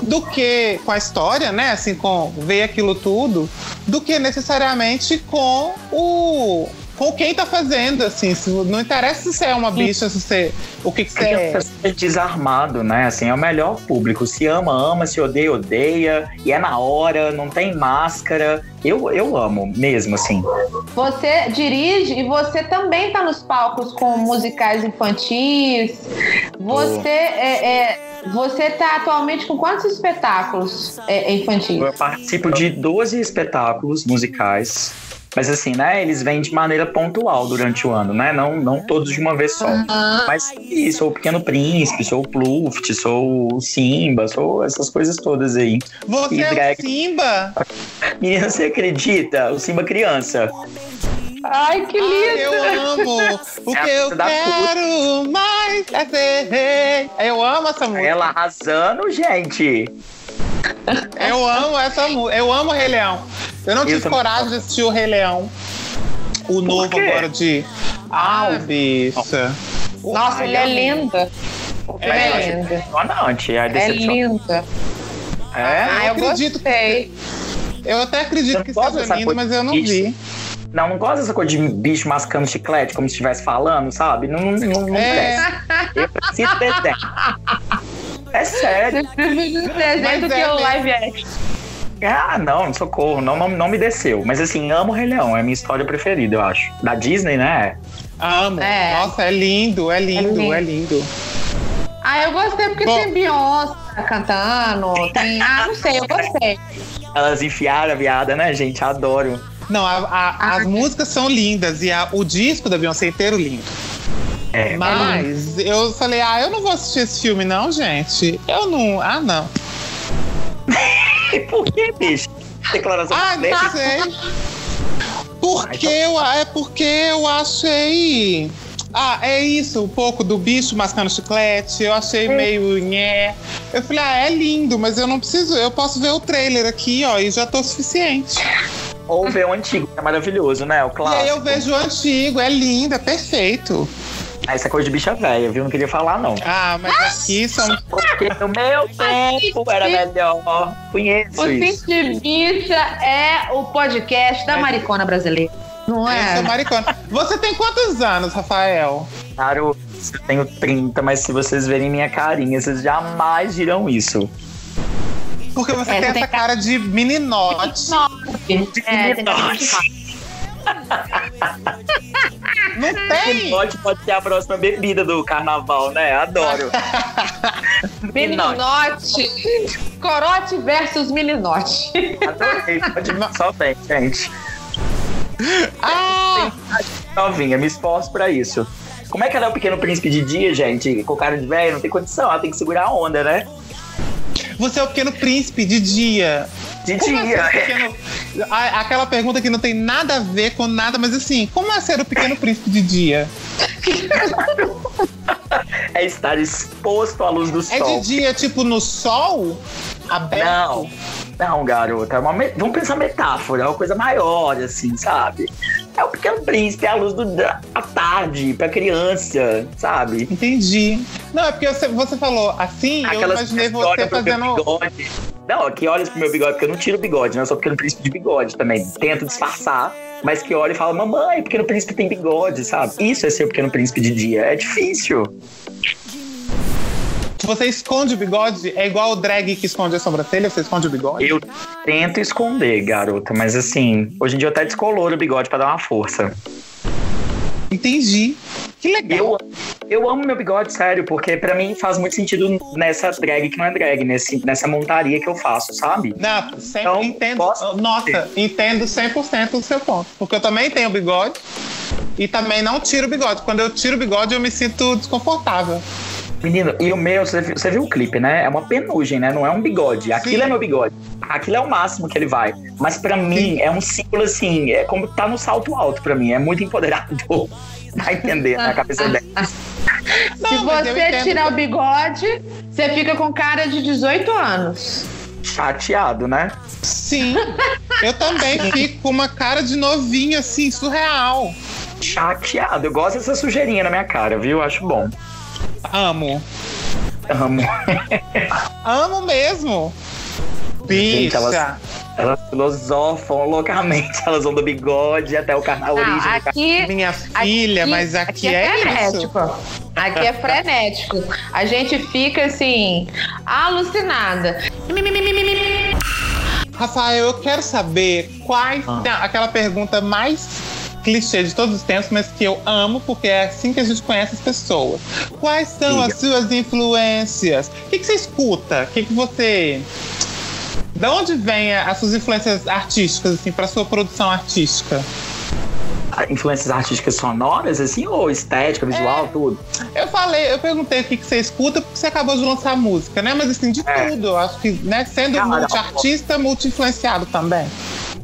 do que com a história, né? Assim, com ver aquilo tudo, do que necessariamente com o com quem tá fazendo, assim, se- não interessa se você é uma bicha, se você o que, que você é. é desarmado, né? Assim, é o melhor público. Se ama, ama, se odeia, odeia. E é na hora, não tem máscara. Eu, eu amo mesmo, assim. Você dirige e você também tá nos palcos com musicais infantis. Você é, é, você tá atualmente com quantos espetáculos é, infantis? Eu participo de 12 espetáculos musicais. Mas assim, né? Eles vêm de maneira pontual durante o ano, né? Não, não todos de uma vez só. Mas sim, sou o Pequeno Príncipe, sou o Pluft, sou o Simba, sou essas coisas todas aí. Você E é o drag. Simba? Menina, você acredita? O Simba criança. Ai, que Ai, lindo! eu amo! O É que eu música da quero mais é ser rei. Eu amo essa música. Ela arrasando, gente. Eu amo essa música. Eu amo o Rei Leão. Eu não tive também. coragem de assistir o Rei Leão. O novo quê? agora de. Ah, bicha. Nossa, Ai, ele é filme É, é, lindo. decepcionante. A É decepção. lindo. É? Ah, eu acredito. gostei. Eu até acredito Eu que seja lindo, coisa mas eu não vi. Não, não gosto dessa coisa de bicho mascando chiclete, como se estivesse falando, sabe? Não, não, não, não É. Eu preciso desenho. É sério. Desenho Mas do é que o mesmo. live action. Ah, não, socorro. Não, não, não me desceu. Mas assim, amo o Rei Leão. É a minha história preferida, eu acho. Da Disney, né? Amo. É. Nossa, é lindo, é lindo, lindo. é lindo. Ah, eu gostei porque Bom. tem Beyoncé cantando, tem... Ah, não sei, eu gostei. Elas enfiaram a viada, né, gente? Adoro. Não, a- a- Ah. as músicas são lindas e a- o disco da Beyoncé inteiro lindo. É, Mas eu falei, ah, eu não vou assistir esse filme, não, gente. Eu não. Ah, não. E por que, bicho? Declaração Ah, de não sei. Porque eu, é porque eu achei. Ah, é isso, um pouco do bicho mascando chiclete. Eu achei meio nhé. Eu falei, ah, é lindo, mas eu não preciso. Eu posso ver o trailer aqui, ó, e já tô suficiente. Ou ver o antigo, que é maravilhoso, né? O E clássico. aí eu vejo o antigo, é lindo, é perfeito. Ah, Essa coisa de bicha velha, viu? Não queria falar, não. Ah, mas aqui são. Porque no meu tempo era melhor. Conheço O isso. Cinti Bicha é o podcast da maricona brasileira. Não Eu é? sou maricona. Você tem quantos anos, Rafael? Claro, eu tenho 30, mas se vocês verem minha carinha, vocês jamais dirão isso. Porque você É, tem você tem essa cara de meninote. Nove. É, Nossa. Não tem? Pode, pode ser a próxima bebida do carnaval, né? Adoro. Meninote. Corote versus meninote. Adorei. Pode só bem, gente. Ah! Novinha, me esforço pra isso. Como é que ela é o pequeno príncipe de dia, gente? Com cara de velho, não tem condição, ela tem que segurar a onda, né? Você é o pequeno príncipe de dia. De Como é ser dia. o pequeno... A- Aquela pergunta que não tem nada a ver com nada, mas assim, como é ser o pequeno príncipe de dia? É estar exposto à luz do É sol. de dia, tipo, no sol? Aberto? Não, não, garota. É uma me- Vamos pensar metáfora, é uma coisa maior, assim, sabe? É o pequeno príncipe, é a luz do, da à tarde, pra criança, sabe? Entendi. Não, é porque você, você falou assim, eu imaginei você fazendo. Não, que olha pro meu bigode, porque eu não tiro o bigode, né? Eu sou pequeno príncipe de bigode também. Tento disfarçar, mas que olha e fala, mamãe, o pequeno príncipe tem bigode, sabe? Isso é ser o pequeno príncipe de dia. É difícil. Você esconde o bigode? É igual o drag que esconde a sobrancelha, você esconde o bigode? Eu tento esconder, garota, mas assim, hoje em dia eu até descoloro o bigode pra dar uma força. Entendi. Que legal. Eu, eu amo meu bigode, sério, porque pra mim faz muito sentido nessa drag que não é drag, nesse, nessa montaria que eu faço, sabe? Não, sempre Então, entendo. posso- Nossa, entendo 100% o seu ponto. Porque eu também tenho bigode e também não tiro o bigode. Quando eu tiro o bigode, eu me sinto desconfortável. Menino, e o meu, você viu, você o clipe, né? É uma penugem, né? Não é um bigode. Aquilo Sim. é meu bigode. Aquilo é o máximo que ele vai. Mas pra mim, é um símbolo assim, é como tá no salto alto pra mim. É muito empoderador. Tá entendendo na cabeça dela. Não, Se mas eu você entendo. tirar o bigode, você fica com cara de 18 anos. Chateado, né? Sim. Eu também fico com uma cara de novinha, assim, surreal. Chateado. Eu gosto dessa sujeirinha na minha cara, viu? Acho bom. Amo. Amo. Amo mesmo. Gente, Bicha. elas- Elas filosofam loucamente. Elas vão do bigode até o carnaval. Não, origem do aqui, Minha filha, mas aqui, é, isso. frenético. Aqui é frenético. A gente fica assim, alucinada. Rafael, eu quero saber quais. Ah. tem Aquela pergunta mais clichê de todos os tempos, mas que eu amo, porque é assim que a gente conhece as pessoas. Quais são Diga. as suas influências? O que, que você escuta? O que, que você. Da onde vem as suas influências artísticas, assim, para sua produção artística? Influências artísticas sonoras, assim, ou estética, visual, tudo? Eu falei, eu perguntei o que, que você escuta, porque você acabou de lançar música, né? Mas assim, de É. tudo. Eu acho que, né, sendo multi-artista, multi-influenciado também.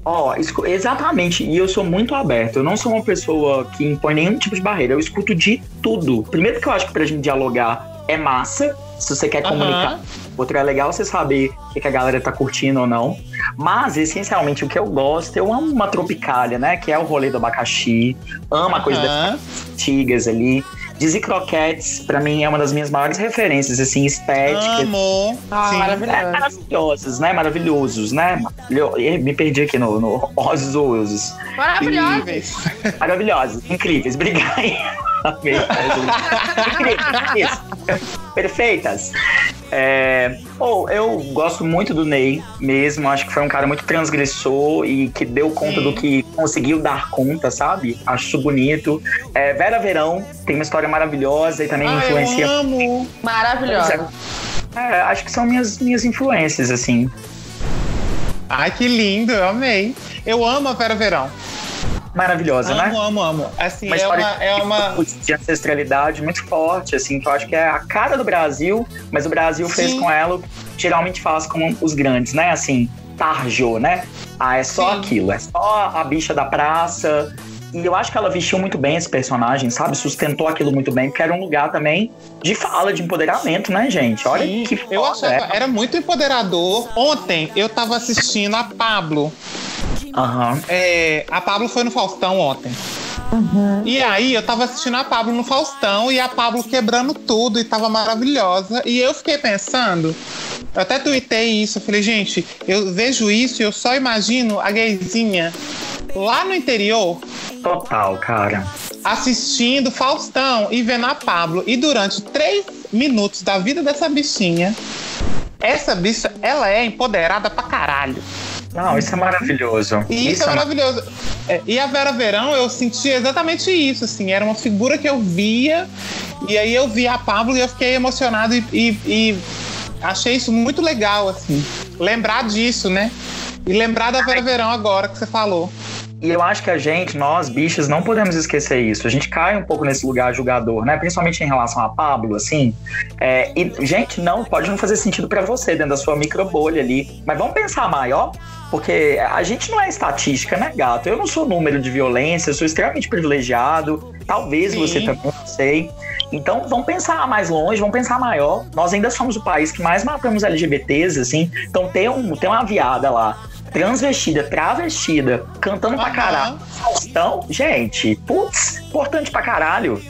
Ó, escu- exatamente. E eu sou muito aberto. Eu não sou uma pessoa que impõe nenhum tipo de barreira. Eu escuto de tudo. Primeiro que eu acho que pra gente dialogar é massa. Se você quer comunicar. Outro é legal você saber o que, que a galera tá curtindo ou não. Mas, essencialmente, o que eu gosto, eu amo uma tropicália, né? Que é o rolê do abacaxi. Amo a coisa das antigas ali. Dizzy Croquettes, pra mim, é uma das minhas maiores referências, assim, estéticas. Amo. Ah, Sim. É, maravilhoso. maravilhosos, né? Maravilhosos, né? Eu, me perdi aqui no, no Osos. Maravilhoso. Incríveis. Maravilhosos, incríveis, obrigado. Amei, incríveis, isso. Perfeitas. É, oh, eu gosto muito do Ney mesmo. Acho que foi um cara muito transgressor e que deu conta Sim. do que conseguiu dar conta, sabe? Acho isso bonito. É, Vera Verão tem uma história maravilhosa e também Ah, influencia. eu amo. Maravilhoso. É, acho que são minhas, minhas influências, assim. Ai, que lindo, eu amei. Eu amo a Vera Verão. Maravilhosa, né? Amo, amo, amo. Assim, uma é uma, é uma. de ancestralidade muito forte, assim, que eu acho que é a cara do Brasil, mas o Brasil fez Sim. com ela o que geralmente faz com os grandes, né? Assim, tarjou, né? Ah, é só Sim. aquilo, é só a bicha da praça. E eu acho que ela vestiu muito bem esse personagem, sabe? Sustentou aquilo muito bem, porque era um lugar também de fala, de empoderamento, né, gente? Olha Sim, que eu foda, achava, é. era muito empoderador. Ontem eu tava assistindo a Pablo. Aham. É, a Pablo foi no Faustão ontem. E aí eu tava assistindo a Pablo no Faustão e a Pablo quebrando tudo e tava maravilhosa. E eu fiquei pensando, eu até tuitei isso, eu falei, gente, eu vejo isso e eu só imagino a gayzinha lá no interior Total, cara. assistindo Faustão e vendo a Pablo. E durante três minutos da vida dessa bichinha, essa bicha, ela é empoderada pra caralho. Não, isso é maravilhoso. E isso, é maravilhoso. É, e a Vera Verão, eu senti exatamente isso, assim. Era uma figura que eu via, e aí eu vi a Pablo e eu fiquei emocionado e, e- e achei isso muito legal, assim. Lembrar disso, né? E lembrar da Vera Verão agora que você falou. E eu acho que a gente, nós, bichas, não podemos esquecer isso. A gente cai um pouco nesse lugar julgador, né? Principalmente em relação a Pablo, assim. É, e, gente, não, pode não fazer sentido pra você dentro da sua micro bolha ali. Mas vamos pensar maior, porque a gente não é estatística, né, gato? Eu não sou número de violência, eu sou extremamente privilegiado. Talvez Sim. você também, não sei. Então, vamos pensar mais longe, vamos pensar maior. Nós ainda somos o país que mais matamos LGBTs, assim. Então, ter, um, ter uma viada lá, transvestida, travestida, cantando pra Aham. caralho. Faustão, gente, putz, importante pra caralho.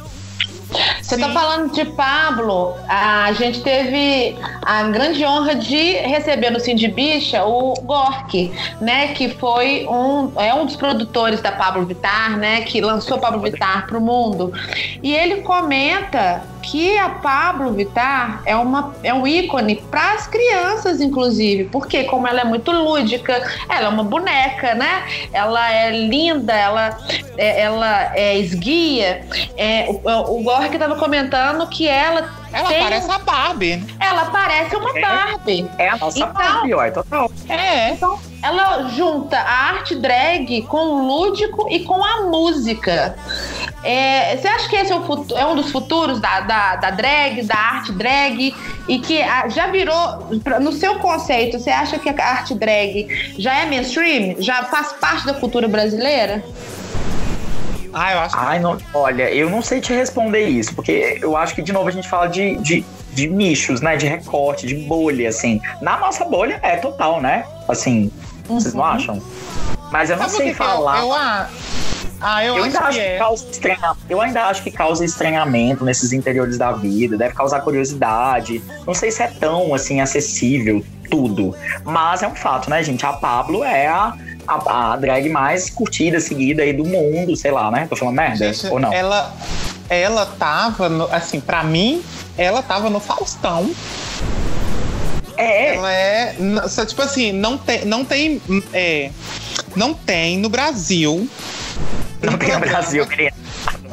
Você tá Sim. falando de Pablo, a gente teve a grande honra de receber no Cindy Bicha o Gork, né, que foi um, é um dos produtores da Pablo Vittar, né, que lançou Pablo Vittar pro mundo. E ele comenta que a Pablo Vittar é, uma, é um ícone para as crianças, inclusive, porque como ela é muito lúdica, ela é uma boneca, né? Ela é linda, ela é, ela é esguia. É, o, o Gork estava comentando que ela Ela tem, parece a Barbie. ela parece uma É. Barbie. É a nossa Então- Barbie, ó, é total. É. Ela junta a arte drag com o lúdico e com a música. É, você acha que esse é, o futu- é um dos futuros da, da, da drag, da arte drag? E que ah, já virou, no seu conceito, você acha que a arte drag já é mainstream? Já faz parte da cultura brasileira? Ah, eu acho que Ai, não, olha, eu não sei te responder isso, porque eu acho que, de novo, a gente fala de, de, de nichos, né? De recorte, de bolha, assim. Na nossa bolha é total, né? Assim, vocês não acham? Mas eu não Sabe o sei que que eu- falar. Eu, ah, eu, Eu acho ainda acho que que é. causa estranha... Eu ainda acho que causa estranhamento nesses interiores da vida, deve causar curiosidade. Não sei se é tão assim acessível tudo, mas é um fato, né, gente? A Pablo é a, a, a drag mais curtida, seguida aí do mundo, sei lá, né? Tô falando merda Gente, ou não? Ela, ela tava, no, assim, pra mim, ela tava no Faustão. É, Ela é. Tipo assim, não tem. Não tem. é, não tem no Brasil. Não tem no Brasil, querida.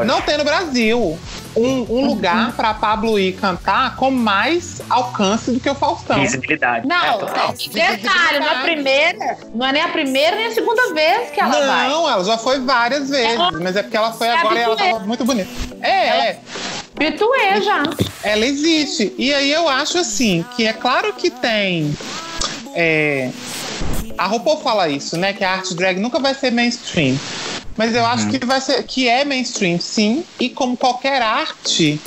Não tem no Brasil um, um lugar pra Pablo ir cantar com mais alcance do que o Faustão. Visibilidade. Não, É, detalhe, não é a primeira, não é nem a primeira nem a segunda vez que ela vai. Não, ela já foi várias vezes, Ela- mas é porque ela foi É agora e ela habituê. tava muito bonita. É, Ela- é. Pituê já. ela existe. E aí eu acho assim, que é claro que tem. é, a RuPaul fala isso, né? Que a arte drag nunca vai ser mainstream. Mas eu acho que vai ser que é mainstream, sim. E como qualquer arte,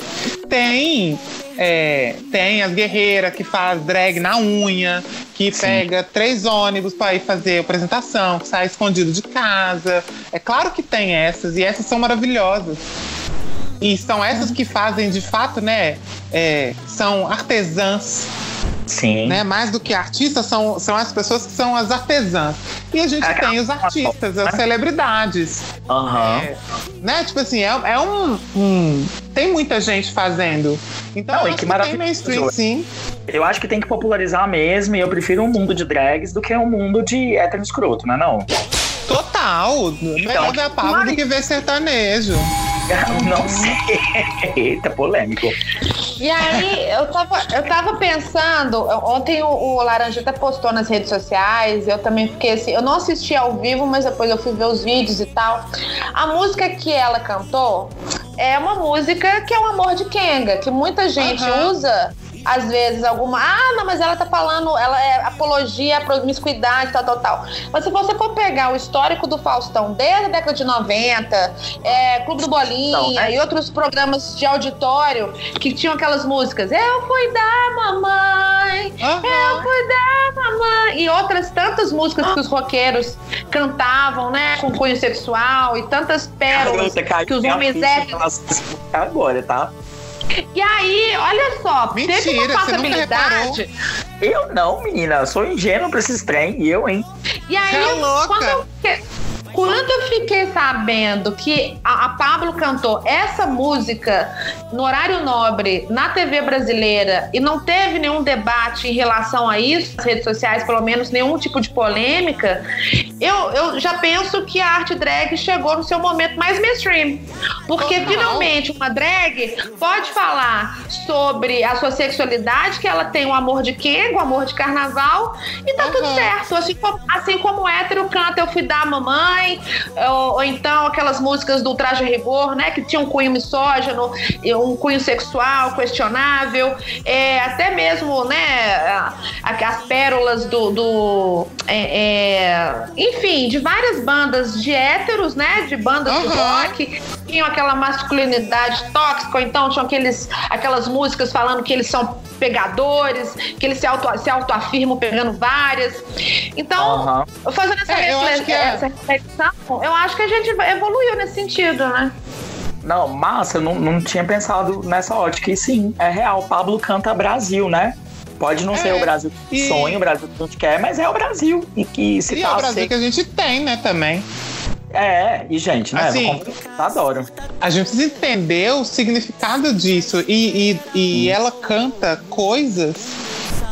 tem. é, tem as guerreiras que faz drag na unha, que Sim. pega três ônibus para ir fazer apresentação, que sai escondido de casa. É claro que tem essas, e essas são maravilhosas. e são essas que fazem de fato, né? é, são artesãs, Sim. né? Mais do que artistas, são, são as pessoas que são as artesãs. E a gente É, tem os artistas, as celebridades. Aham. É, né? Tipo assim, é, é um, um- Tem muita gente fazendo. Então, Não, acho que que tem mainstream, sim. Eu acho que tem que popularizar mesmo, e eu prefiro um mundo de drags do que um mundo de hétero escroto, não é não? Total. Melhor ver a Pablo do que ver sertanejo. Não sei. Eita, polêmico. E aí, eu tava, eu tava pensando, ontem o, o Laranjita postou nas redes sociais, eu também fiquei assim, eu não assisti ao vivo, mas depois eu fui ver os vídeos e tal. A música que ela cantou é uma música que é o amor de Kenga, que muita gente Aham. usa. Às vezes, alguma. Ah, não, mas ela tá falando, ela é apologia à promiscuidade, tal, tal, tal. Mas se você for pegar o histórico do Faustão desde a década de 90, é, Clube do Bolinha né? e outros programas de auditório que tinham aquelas músicas. Eu fui da mamãe, eu Aham. fui da mamãe. E outras tantas músicas que os roqueiros cantavam, né? Com cunho sexual e tantas pérolas caiu que os homens héteros. pelas- Agora, tá? E aí, olha só, teve Mentira, uma você nunca passabilidade. Eu não, menina. Eu sou ingênuo pra esses trem. Eu, hein? E aí, é louca. quando eu, quando eu fiquei sabendo que a, a Pablo cantou essa música no horário nobre na TV brasileira e não teve nenhum debate em relação a isso nas redes sociais, pelo menos nenhum tipo de polêmica, eu, eu já penso que a arte drag chegou no seu momento mais mainstream. Porque Total. finalmente uma drag pode falar sobre a sua sexualidade, que ela tem o amor de Kengo, o amor de carnaval, e tá tudo Uhum. certo. Assim como, assim como o hétero canta Eu Fui da Mamãe, ou, ou então aquelas músicas do Traje Rigor, né, que tinha um cunho misógino, um cunho sexual questionável, é, até mesmo, né, as pérolas do. do é, é, enfim, de várias bandas de héteros, né, de bandas de Uhum. rock, tinham aquela masculinidade tóxica, ou então tinham aqueles, aquelas músicas falando que eles são pegadores, que eles se, auto, se autoafirmam pegando várias. Então, Aham. fazendo essa, É, eu refle- acho que é- essa reflexão, eu acho que a gente evoluiu nesse sentido, né? Não, massa, eu não, não tinha pensado nessa ótica. E sim, é real. Pablo canta Brasil, né? Pode não É, ser o Brasil que e- sonha, o Brasil que a gente quer, mas é o Brasil. E que se E é tá o Brasil aceito- que a gente tem, né, também. É, e gente, né? Assim, adoro. A gente precisa entender o significado disso. E, e, e ela canta coisas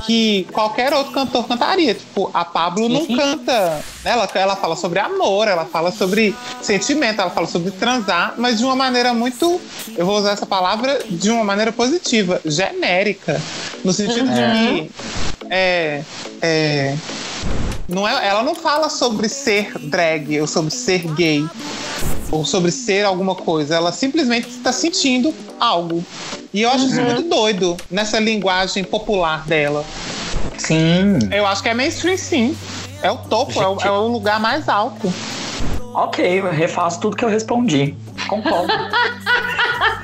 que qualquer outro cantor cantaria. Tipo, a Pablo não canta. Ela, ela fala sobre amor, ela fala sobre sentimento, ela fala sobre transar, mas de uma maneira muito. Eu vou usar essa palavra de uma maneira positiva, genérica. No sentido de que. É, é, não é, ela não fala sobre ser drag ou sobre ser gay ou sobre ser alguma coisa. Ela simplesmente está sentindo algo. E eu acho isso muito doido nessa linguagem popular dela. Sim. Eu acho que é mainstream, sim. É o topo, é o, Gente. é o lugar mais alto. Ok, eu refaço tudo que eu respondi. Concordo.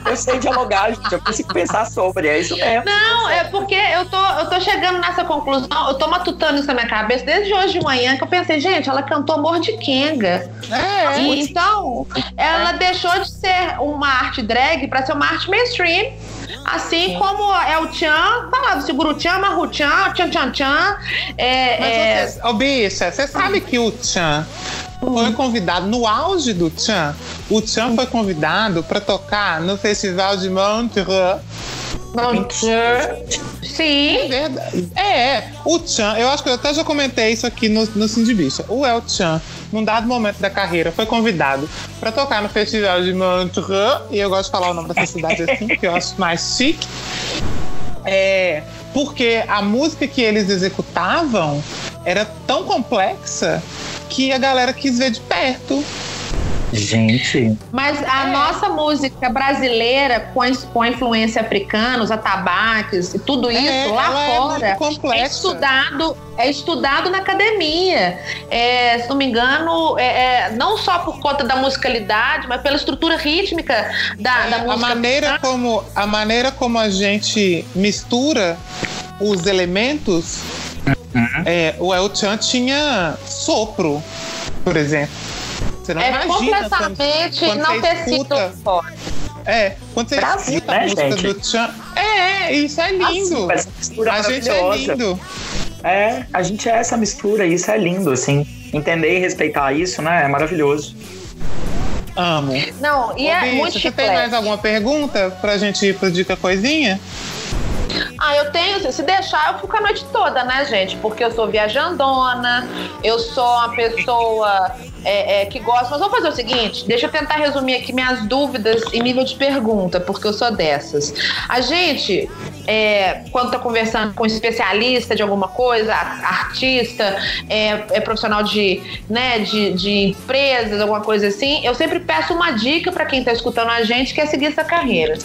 eu sei dialogar, gente. Eu consigo pensar sobre. É isso mesmo. Não, é porque eu tô, eu tô chegando nessa conclusão, eu tô matutando isso na minha cabeça desde hoje de manhã, que eu pensei, gente, ela cantou Amor de Kenga. É, E, então, ela deixou de ser uma arte drag para ser uma arte mainstream. Assim como é o Tchan, falava, segura o Tchan, amarra o Tchan, Tchan, Tchan, Tchan. É, Mas é, você, ô bicha, você sabe que o Chan foi convidado no auge do Chan. O Chan foi convidado para tocar no Festival de Montreux. sim, Verdade. É, o Chan, eu acho que eu até já comentei isso aqui no, no Cindy Bicha. O El Chan, num dado momento da carreira, foi convidado para tocar no Festival de Montreux. E eu gosto de falar o nome dessa cidade assim, porque eu acho mais chique. É, porque a música que eles executavam era tão complexa que a galera quis ver de perto. Gente. Mas a nossa música brasileira, com a, com a influência africana, os atabaques e tudo isso, É, lá é fora, muito complexa. é estudado, é estudado na academia. É, se não me engano, é, é, não só por conta da musicalidade, mas pela estrutura rítmica da, da É, a música. maneira como a maneira como a gente mistura os elementos é, o El Chan tinha sopro por exemplo você não é imagina completamente quando não fora. É, quando você Brasil, escuta né, a música gente? do Tchan. É, isso é lindo. Assim, essa mistura a gente é maravilhosa. lindo. É, a gente é essa mistura, isso é lindo, assim. Entender e respeitar isso, né? É maravilhoso. Amo. Não, e Ô, é bicho, muito você chiclete. tem mais alguma pergunta pra gente ir pro Dica Coisinha? Ah, eu tenho. Se deixar, eu fico a noite toda, né, gente? Porque eu sou viajandona, eu sou uma pessoa é, é, que gosta. Mas vamos fazer o seguinte: deixa eu tentar resumir aqui minhas dúvidas em nível de pergunta, porque eu sou dessas. A gente, é, quando tá conversando com um especialista de alguma coisa, artista, é, é profissional de, né, de, de empresas, alguma coisa assim, eu sempre peço uma dica pra quem tá escutando a gente que quer seguir essa carreira.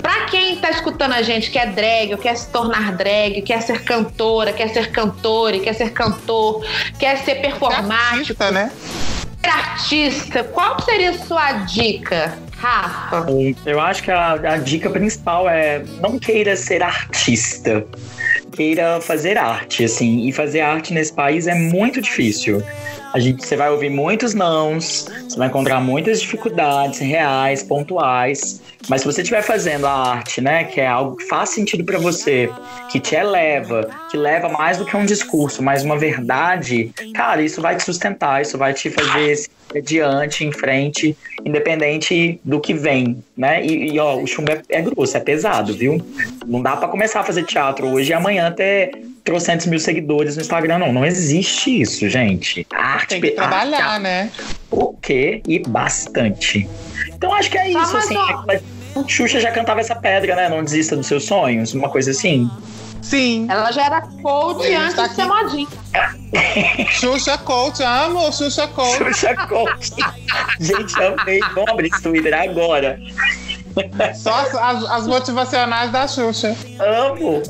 Pra quem tá escutando a gente que é drag, ou quer se tornar drag, quer ser cantora, quer ser cantor, quer ser cantor, quer ser performático, Artista, né? Artista, qual seria a sua dica, Rafa? Eu acho que a, a dica principal é não queira ser artista. Queira fazer arte, assim. E fazer arte nesse país é muito difícil. A gente, você vai ouvir muitos nãos, você vai encontrar muitas dificuldades reais, pontuais. Mas se você estiver fazendo a arte, né, que é algo que faz sentido para você, que te eleva, que leva mais do que um discurso, mais uma verdade, cara, isso vai te sustentar, isso vai te fazer adiante, em frente, independente do que vem, né? E, e, ó, o chumbo é, é grosso, é pesado, viu? Não dá pra começar a fazer teatro hoje e amanhã ter trocentos mil seguidores no Instagram, não. Não existe isso, gente. A arte, Tem que trabalhar, arte, né? o quê? E bastante. Então acho que é isso, mais assim. uma- a Xuxa já cantava essa pedra, né? Não desista dos seus sonhos, uma coisa assim. Sim. Ela já era coach antes está de ser modinha. Xuxa Coach, amo Xuxa Coach. Xuxa Coach. Gente, amei. Vamos abrir esse Twitter agora. Só as, as- as motivacionais da Xuxa. Amo.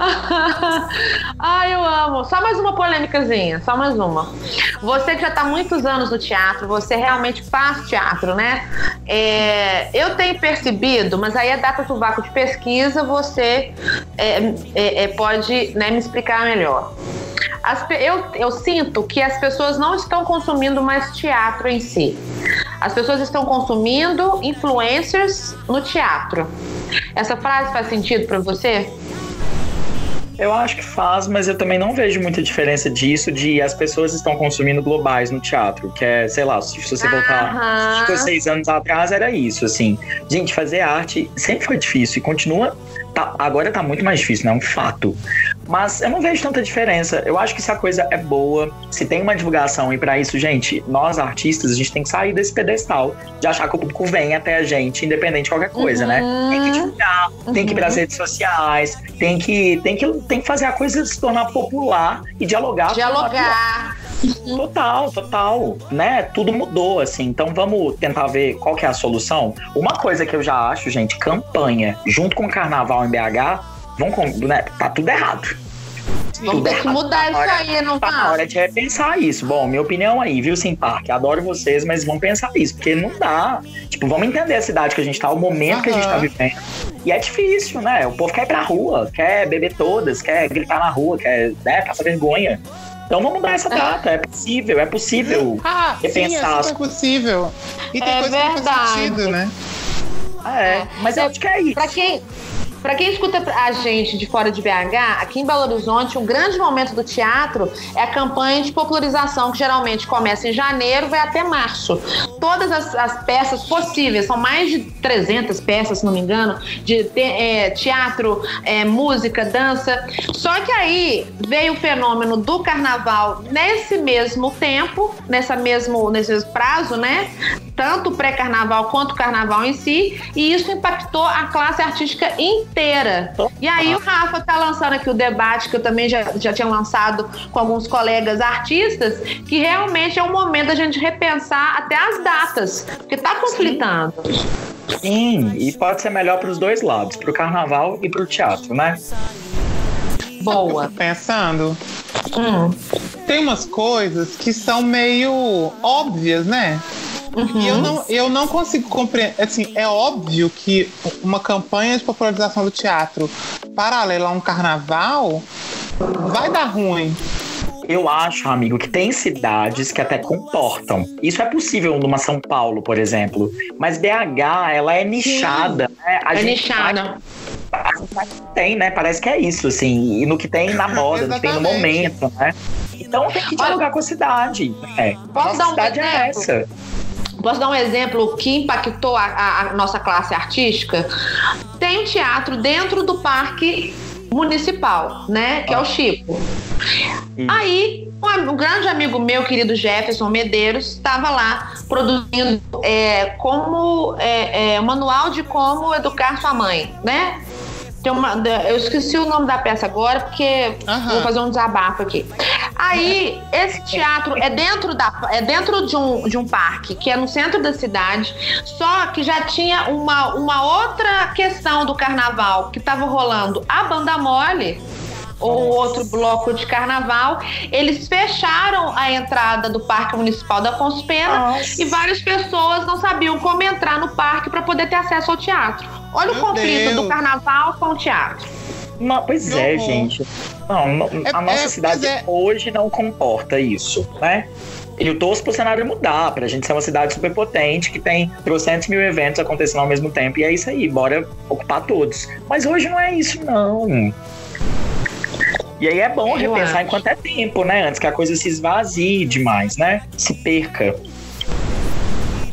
Ai, eu amo. Só mais uma polêmicazinha, só mais uma. Você que já está muitos anos no teatro, você realmente faz teatro, né? É, eu tenho percebido, mas aí é data do vácuo de pesquisa, você é, é, é, pode né, me explicar melhor. As eu, eu sinto que as pessoas não estão consumindo mais teatro em si. As pessoas estão consumindo influencers no teatro. Essa frase faz sentido para você? Eu acho que faz, mas eu também não vejo muita diferença disso de as pessoas estão consumindo globais no teatro, que é, sei lá, se você voltar Aham. cinco ou seis anos atrás era isso, assim. Gente, fazer arte sempre foi difícil e continua. Tá- agora tá muito mais difícil, né? É um fato. Mas eu não vejo tanta diferença. Eu acho que se a coisa é boa, se tem uma divulgação, e pra isso, gente, nós artistas, a gente tem que sair desse pedestal de achar que o público vem até a gente, independente de qualquer coisa, né? Tem que divulgar, tem que ir pras redes sociais, tem que, tem, que, tem que fazer a coisa se tornar popular e dialogar. Dialogar. Total, total, né? Tudo mudou, assim. Então vamos tentar ver qual que é a solução. Uma coisa que eu já acho, gente, campanha junto com o carnaval em BH, vão com, né? Tá tudo errado. Vamos ter que mudar isso Agora- aí, não Tá na tá? hora de repensar isso. Bom, minha opinião aí, viu, Sim Park? Adoro vocês, mas vamos pensar isso, porque não dá. Tipo, vamos entender a cidade que a gente tá, o momento que a gente tá vivendo. E é difícil, né? O povo quer ir pra rua, quer beber todas, quer gritar na rua, quer, né, passar vergonha. Então vamos mudar essa data. É possível, é possível. Ah, sim, é Repensar as super possível. E tem É coisa que não faz verdade. sentido, né? É, mas eu acho que é isso. Pra quem, pra quem escuta a gente de fora de BH, aqui em Belo Horizonte, um grande momento do teatro é a campanha de popularização, que geralmente começa em janeiro e vai até março. Todas as, as peças possíveis, são mais de 300 peças, se não me engano, de te- é, teatro, é, música, dança. Só que aí veio o fenômeno do carnaval nesse mesmo tempo, nessa mesmo, nesse mesmo prazo, né? tanto o pré-carnaval quanto o carnaval em si, e isso impactou a classe artística inteira. E aí o Rafa tá lançando aqui o debate que eu também já, já tinha lançado com alguns colegas artistas, que realmente é um momento da gente repensar até as datas, porque tá conflitando. Sim, e pode ser melhor pros dois lados, pro carnaval e pro teatro, né? Boa. Pensando, Hum. tem umas coisas que são meio óbvias, né? E eu não, eu não consigo compreender. Assim, é óbvio que uma campanha de popularização do teatro paralela a um carnaval vai dar ruim. Eu acho, amigo, que tem cidades que até comportam. Isso é possível numa São Paulo, por exemplo. Mas BH, ela é nichada. Né? A É gente nichada. faz- tem, né? Parece que é isso, assim. E no que tem na moda, no que tem no momento, né? Então tem que dialogar com a cidade. É. Posso Nossa dar um cidade é essa. Posso dar um exemplo que impactou a, a- a nossa classe artística? Tem um teatro dentro do parque municipal, né? Que é o Chico. Aí, um, um grande amigo meu, querido Jefferson Medeiros, estava lá produzindo é, como é, é, um manual de como educar sua mãe, né? Uma, eu esqueci o nome da peça agora, porque Aham. vou fazer um desabafo aqui. Aí, esse teatro é dentro, da, é dentro de, um, de um parque, que é no centro da cidade, só que já tinha uma, uma outra questão do carnaval, que estava rolando a banda mole, ou outro bloco de carnaval, eles fecharam a entrada do Parque Municipal da Afonso Pena e várias pessoas não sabiam como entrar no parque para poder ter acesso ao teatro. Olha o Meu conflito Deus. do carnaval com o teatro. Não, pois é, gente. Não, não- É- a nossa é, cidade é. hoje não comporta isso, né? Eu torço pro cenário mudar, pra gente ser uma cidade superpotente que tem trocentos mil eventos acontecendo ao mesmo tempo. E é isso aí, bora ocupar todos. Mas hoje não é isso, não. E aí é bom Eu repensar acho. enquanto é tempo, né? Antes que a coisa se esvazie demais, né? Se perca.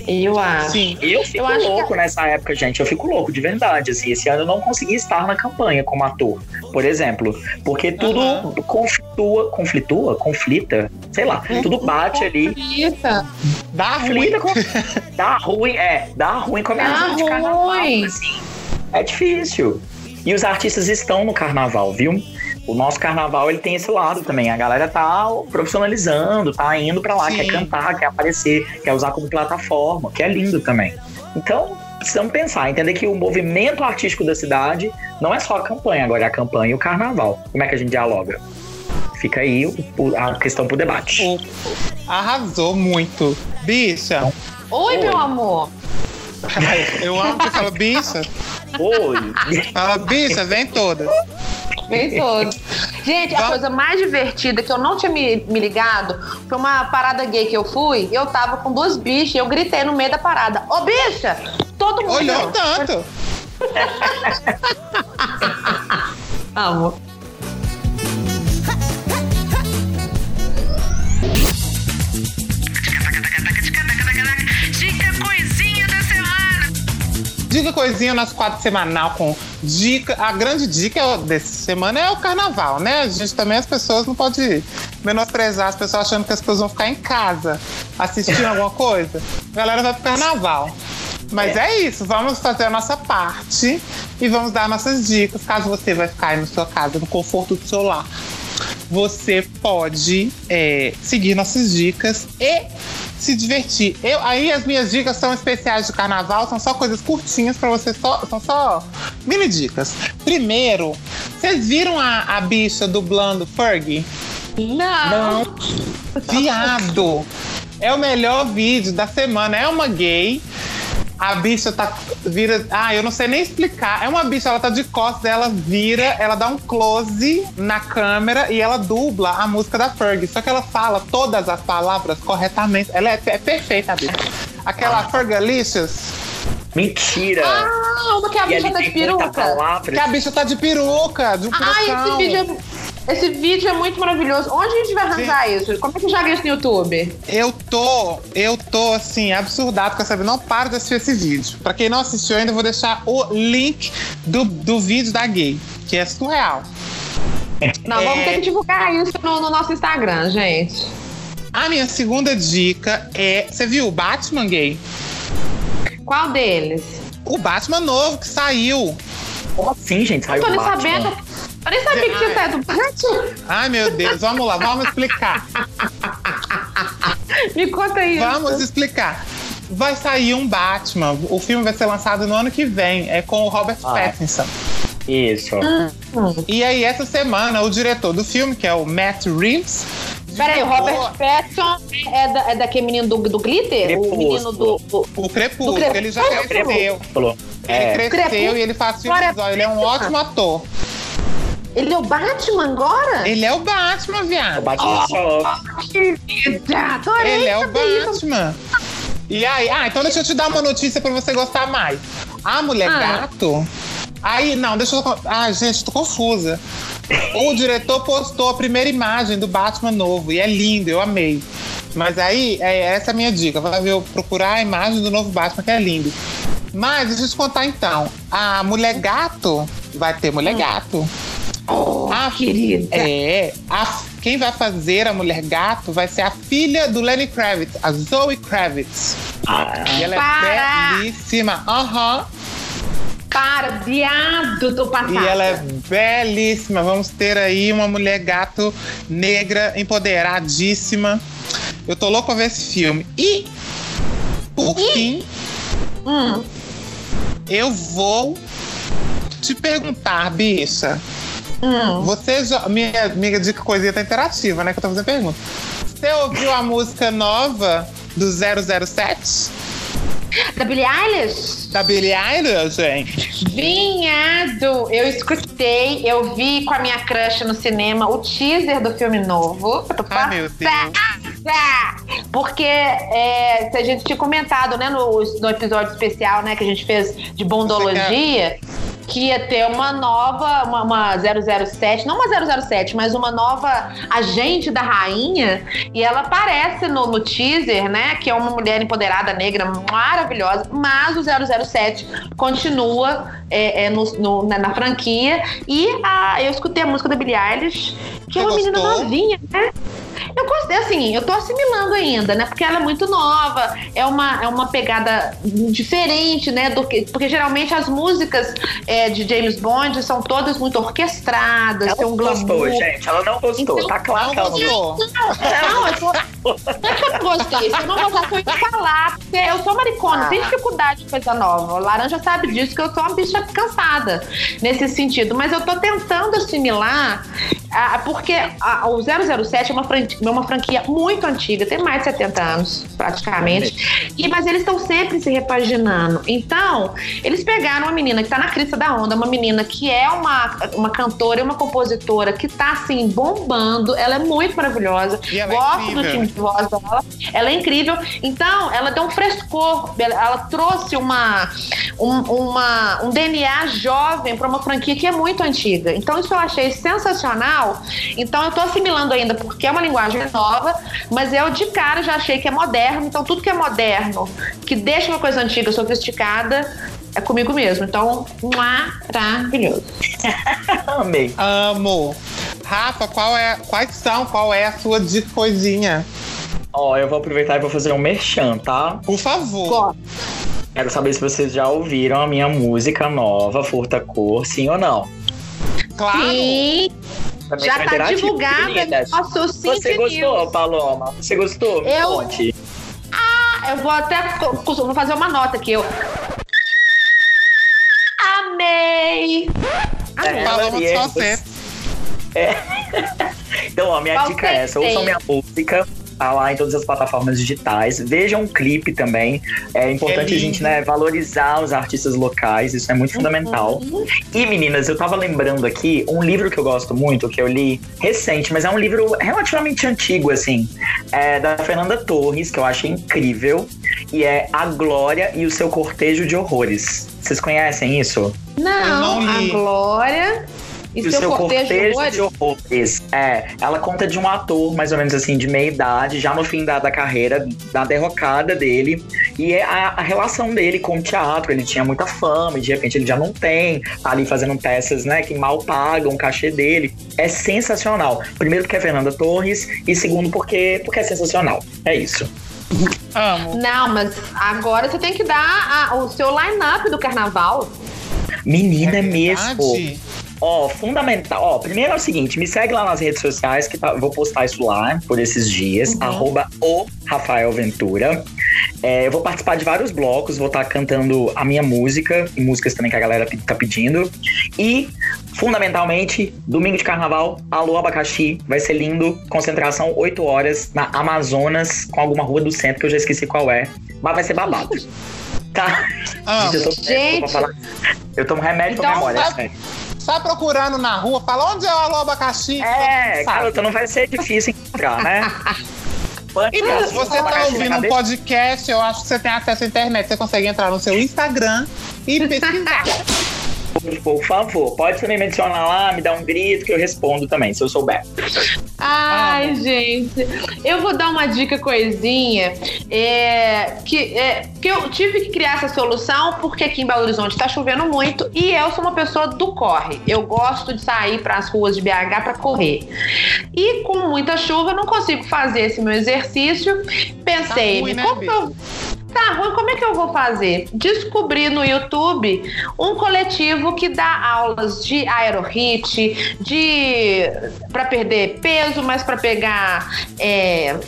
Eu acho. Sim. Eu fico Eu acho que- louco nessa época, gente. Eu fico louco, de verdade. Assim, esse ano eu não consegui estar na campanha como ator, por exemplo. Porque tudo Aham. conflitua, conflitua, conflita, sei lá, tudo bate ali. Eita. Dá ruim. Conflita com... Dá ruim, é, dá ruim com a minha Dá vida de carnaval. ruim. Assim, é difícil. E os artistas estão no carnaval, viu? O nosso carnaval ele tem esse lado também. A galera tá profissionalizando, tá indo pra lá, Sim. quer cantar, quer aparecer, quer usar como plataforma, que é lindo também. Então, precisamos pensar, entender que o movimento artístico da cidade não é só a campanha, agora é a campanha e o carnaval. Como é que a gente dialoga? Fica aí a questão pro debate. Arrasou muito. Bicha, Oi, meu amor. eu amo que fala bicha. Oi! Fala bicha, vem todas. Vem todos. Gente, a coisa mais divertida que eu não tinha me, me ligado foi uma parada gay que eu fui. Eu tava com duas bichas e eu gritei no meio da parada: Ô bicha! Todo mundo. Olhou tanto. Amo. Dica coisinha, nosso quadro semanal com dica. A grande dica dessa semana é o carnaval, né? A gente também, as pessoas não pode menosprezar as pessoas achando que as pessoas vão ficar em casa assistindo alguma coisa. A galera vai pro carnaval. Mas é. isso, vamos fazer a nossa parte e vamos dar nossas dicas. Caso você vai ficar aí na sua casa, no conforto do seu lar, você pode é, seguir nossas dicas e se divertir. Eu, aí as minhas dicas são especiais de carnaval, são só coisas curtinhas pra você, só, são só mini dicas. Primeiro, vocês viram a, a bicha dublando Fergie? Não. Não. Viado! É o melhor vídeo da semana. É uma gay. A bicha tá. Vira. Ah, eu não sei nem explicar. É uma bicha, ela tá de costas, ela vira, ela dá um close na câmera e ela dubla a música da Fergie. Só que ela fala todas as palavras corretamente. Ela é, é perfeita, a bicha. Aquela Fergalicious, Mentira! Ah, uma que a e bicha tá de peruca. que a bicha tá de peruca, de um Ai, esse vídeo, é, esse vídeo é muito maravilhoso. Onde a gente vai arranjar isso? Como é que joga isso no YouTube? Eu tô, eu tô assim, absurdado com essa Não paro de assistir esse vídeo. Pra quem não assistiu ainda, eu vou deixar o link do, do vídeo da gay, que é surreal. Não, vamos É. ter que divulgar isso no, no nosso Instagram, gente. A minha segunda dica é. Você viu o Batman gay? Qual deles? O Batman novo que saiu. Como assim, gente? Saiu Tô nem Batman. sabendo. Eu nem sabia que você saiu do Batman. Ai, meu Deus, vamos lá, vamos explicar. Me conta isso. Vamos explicar. Vai sair um Batman. O filme vai ser lançado no ano que vem. É com o Robert Ah. Pattinson. Isso. E aí, essa semana, o diretor do filme, que é o Matt Reeves. Peraí, o Robert Pattinson é, da, é daquele menino do, do glitter? Crepúsculo. O menino do. do- O Crepúsculo, Do Crepúsculo. ele já Ah, cresceu. Falou. Ele É. cresceu Crepúsculo. e ele faz filmes. Ele é um ótimo ator. Ele é o Batman agora? Ele é o Batman, O viado. Batman só. Querida, adorei Ele é o. Batman. E aí, ah, então deixa eu te dar uma notícia pra você gostar mais. A mulher Ah. gato. Aí, não, deixa eu. Ah, gente, tô confusa. O diretor postou a primeira imagem do Batman novo e é lindo, eu amei. Mas aí, é, essa é a minha dica. Vai ver procurar a imagem do novo Batman, que é lindo. Mas deixa eu te contar então. A mulher gato vai ter mulher gato. Oh, Ah, querida. É, a- quem vai fazer a mulher gato vai ser a filha do Lenny Kravitz, a Zoe Kravitz. Ah, E ela Para! é belíssima. Aham. Para, viado do passado. E ela é belíssima. Vamos ter aí uma mulher gato negra, empoderadíssima. Eu tô louco pra ver esse filme. E, por fim, Hum, eu vou te perguntar, bicha. hum. Você já. Minha amiga dica coisinha tá interativa, né? Que eu tô fazendo pergunta. Você ouviu a música nova do 007? Da Billie Eilish? Da Billie Eilish, gente? Vinhado! Eu escutei, eu vi com a minha crush no cinema o teaser do filme novo. Eu tô Ai, meu Deus. Porque é, a gente tinha comentado, né, no, no episódio especial, né, que a gente fez de bondologia, que ia ter uma nova, uma, uma 007, não uma 007, mas uma nova agente da rainha, e ela aparece no, no teaser, né, que é uma mulher empoderada negra maravilhosa, mas o 007 continua é, é, no, no- na, na franquia, e a, eu escutei a música da Billie Eilish, que é Você uma menina gostou? novinha, né? Eu gostei, assim, eu tô assimilando ainda, né? Porque ela é muito nova, é uma, é uma pegada diferente, né? Do que, porque geralmente as músicas é, de James Bond são todas muito orquestradas, ela tem um não glamour. gostou, gente. Ela não gostou. Então, tá claro Não que ela não gostou. gostou. Não, eu tô. Não é que eu não gostei. Se eu não gostasse, eu ia falar. Porque eu sou maricona, tem dificuldade de coisa nova. O Laranja sabe disso, que eu sou uma bicha cansada nesse sentido. Mas eu tô tentando assimilar, ah, porque a- o 007 é uma, fran- é uma franquia muito antiga, tem mais de 70 anos, praticamente. E, mas eles estão sempre se repaginando. Então, eles pegaram uma menina que tá na crista da onda, uma menina que é uma, uma cantora e uma compositora que tá assim, bombando. Ela é muito maravilhosa. É Gosto do incrível. time de voz dela. Ela é incrível. Então, ela deu um frescor. Ela, trouxe uma, um, uma, um DNA jovem para uma franquia que é muito antiga. Então, isso eu achei sensacional. Então, eu tô assimilando ainda, porque é uma linguagem nova, mas eu de cara já achei que é moderno. Então, tudo que é moderno, que deixa uma coisa antiga sofisticada, é comigo mesmo. Então, maravilhoso. Amei. Amo. Rafa, qual é, quais são, qual é a sua dica coisinha? Ó, eu vou aproveitar e vou fazer um merchan, tá? Por favor. Gosto. Quero saber se vocês já ouviram a minha música nova, Furta Cor, sim ou não. Claro. Sim, Também já tá divulgada no nosso Sync Você gostou, News. Paloma? Você gostou? Eu- Conte. Eu vou até vou fazer uma nota aqui. Eu amei. Amei. É, Paloma Maria, só você. Então, ó, minha Qual dica é essa. tem? Ouçam minha música. Tá lá em todas as plataformas digitais. Vejam um clipe também. É importante É a gente, né, valorizar os artistas locais. Isso é muito fundamental. E, meninas, eu tava lembrando aqui um livro que eu gosto muito, que eu li recente, mas é um livro relativamente antigo, assim. É da Fernanda Torres, que eu acho incrível. E é A Glória e o seu Cortejo de Horrores. Vocês conhecem isso? Não, não a. Glória e, E o seu, cortejo, de horrores. É, ela conta de um ator, mais ou menos assim, de meia idade, já no fim da, da carreira, da derrocada dele. E é a, a relação dele com o teatro. Ele tinha muita fama e de repente ele já não tem. Tá ali fazendo peças, né, que mal pagam o cachê dele. É sensacional. Primeiro porque é Fernanda Torres e segundo porque, porque é sensacional. É isso. Amo. Não, mas agora você tem que dar a- o seu line-up do carnaval. Menina, é mesmo. Ó, fundamental. Ó, primeiro é o seguinte, me segue lá nas redes sociais, que tá- vou postar isso lá por esses dias. Uhum. Arroba o Rafael Ventura. É, eu vou participar de vários blocos, vou estar cantando a minha música e músicas também que a galera tá pedindo. E, fundamentalmente, domingo de carnaval, Alô Abacaxi, vai ser lindo. Concentração 8 horas na Amazonas, com alguma rua do centro que eu já esqueci qual é. Mas vai ser babado. Tá? Amo. eu, tô, Gente. eu, tô pra falar. eu tomo remédio pra Então, memória, tá- sério. Tá procurando na rua, fala onde é o alô abacaxi? É, Sabe? garota, não vai ser difícil encontrar, né? Então, se você tá ouvindo um podcast, eu acho que você tem acesso à internet. Você consegue entrar no seu Instagram e pesquisar. Por favor, pode também me adicionar lá, me dar um grito que eu respondo também, se eu souber. Ai, gente. Eu vou dar uma dica coisinha. É, que, é, que eu tive que criar essa solução porque aqui em Belo Horizonte tá chovendo muito e eu sou uma pessoa do corre. Eu gosto de sair para as ruas de BH para correr. E com muita chuva eu não consigo fazer esse meu exercício. Pensei, Tá ruim, né, como que eu Tá ruim, como é que eu vou fazer? Descobri no YouTube um coletivo que dá aulas de aerohit, de para perder peso, mas para pegar é,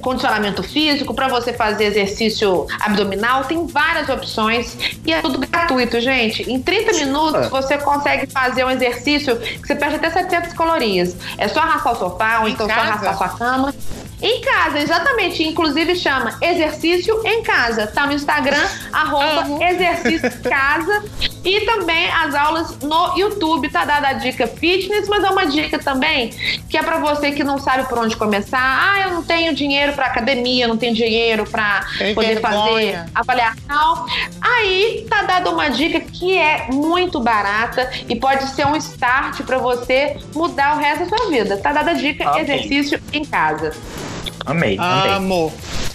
condicionamento físico, para você fazer exercício abdominal, tem várias opções e é tudo gratuito, gente. Em 30 minutos você consegue fazer um exercício que você perde até 700 calorias. É só arrastar o sofá ou então só arrastar sua cama. Em casa, exatamente. Inclusive chama Exercício em Casa. Tá no Instagram, arroba. Exercício Casa. E também as aulas no YouTube. Tá dada a dica fitness, mas é uma dica também que é pra você que não sabe por onde começar. Ah, eu não tenho dinheiro pra academia, eu não tenho dinheiro pra Tem poder fazer vergonha. avaliação. Aí tá dada uma dica que é muito barata e pode ser um start pra você mudar o resto da sua vida. Tá dada a dica Amei. exercício em casa. Amei, amei. Amo.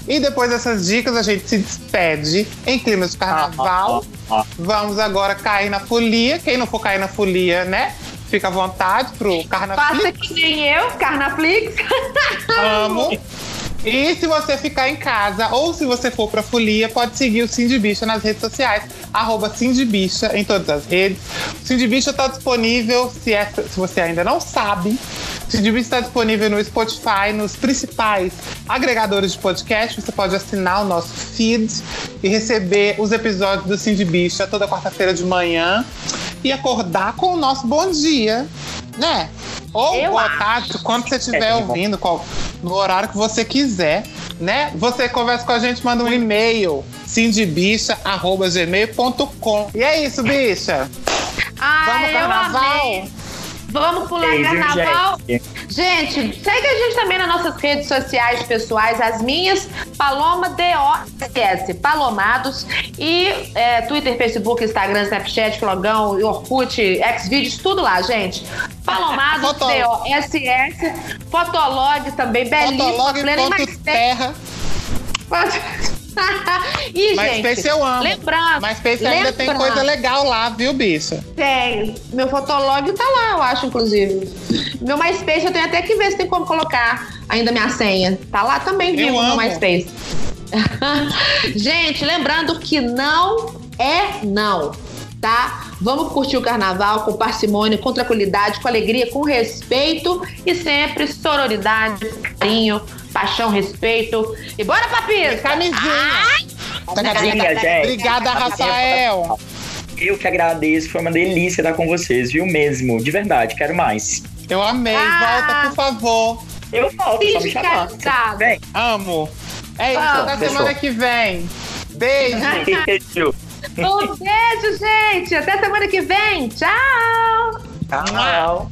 E depois dessas dicas, a gente se despede em clima de carnaval. Vamos agora cair na folia. Quem não for cair na folia, né? Fica à vontade pro carnaval. Faça que nem eu, Carnaflix. Amo. E se você ficar em casa ou se você for pra folia, pode seguir o Cindy Bicha nas redes sociais, arroba Cindy Bicha em todas as redes. O Cindy Bicha tá disponível, se, é- se você ainda não sabe, o Cindy Bicha está disponível no Spotify, nos principais agregadores de podcast. Você pode assinar o nosso feed e receber os episódios do Cindy Bicha toda quarta-feira de manhã e acordar com o nosso bom dia, né? Ou Eu boa acho. tarde, quando você estiver É, ouvindo, qual- no horário que você quiser, né? Você conversa com a gente, manda um e-mail, cindybicha.gmail.com. E é isso, bicha. Ah, Vamos eu carnaval? amei. Vamos pular Beijo, carnaval. gente. Gente, segue a gente também nas nossas redes sociais pessoais, as minhas, Paloma DOS, Palomados, e é, Twitter, Facebook, Instagram, Snapchat, Flogão, Orkut, Xvideos, tudo lá, gente. Palomados, DOSS, Fotolog também, belíssima, plena e mais Fotolog.terra. e, Mas gente, Space eu amo. lembrando, Mas Space ainda tem coisa legal lá, viu, bicha? Tem. Meu fotolog tá lá, eu acho, inclusive. Meu MySpace eu tenho até que ver se tem como colocar ainda minha senha. Tá lá também vivo no. MySpace. Gente, lembrando que não é não, tá? Vamos curtir o carnaval com parcimônia, com tranquilidade, com alegria, com respeito e sempre sororidade, carinho, paixão, respeito. E bora, papis! Camisinha. Camisinha, gente. Obrigada, Rafael. Eu que agradeço, foi uma delícia estar com vocês, viu mesmo? De verdade, quero mais. Eu amei. Ah. Volta, por favor. Eu volto, só me chamar. Vem. Amo. É isso, Vamos. até Fechou. semana que vem. Beijo. Beijo. Um beijo, gente! Até semana que vem! Tchau! Tchau.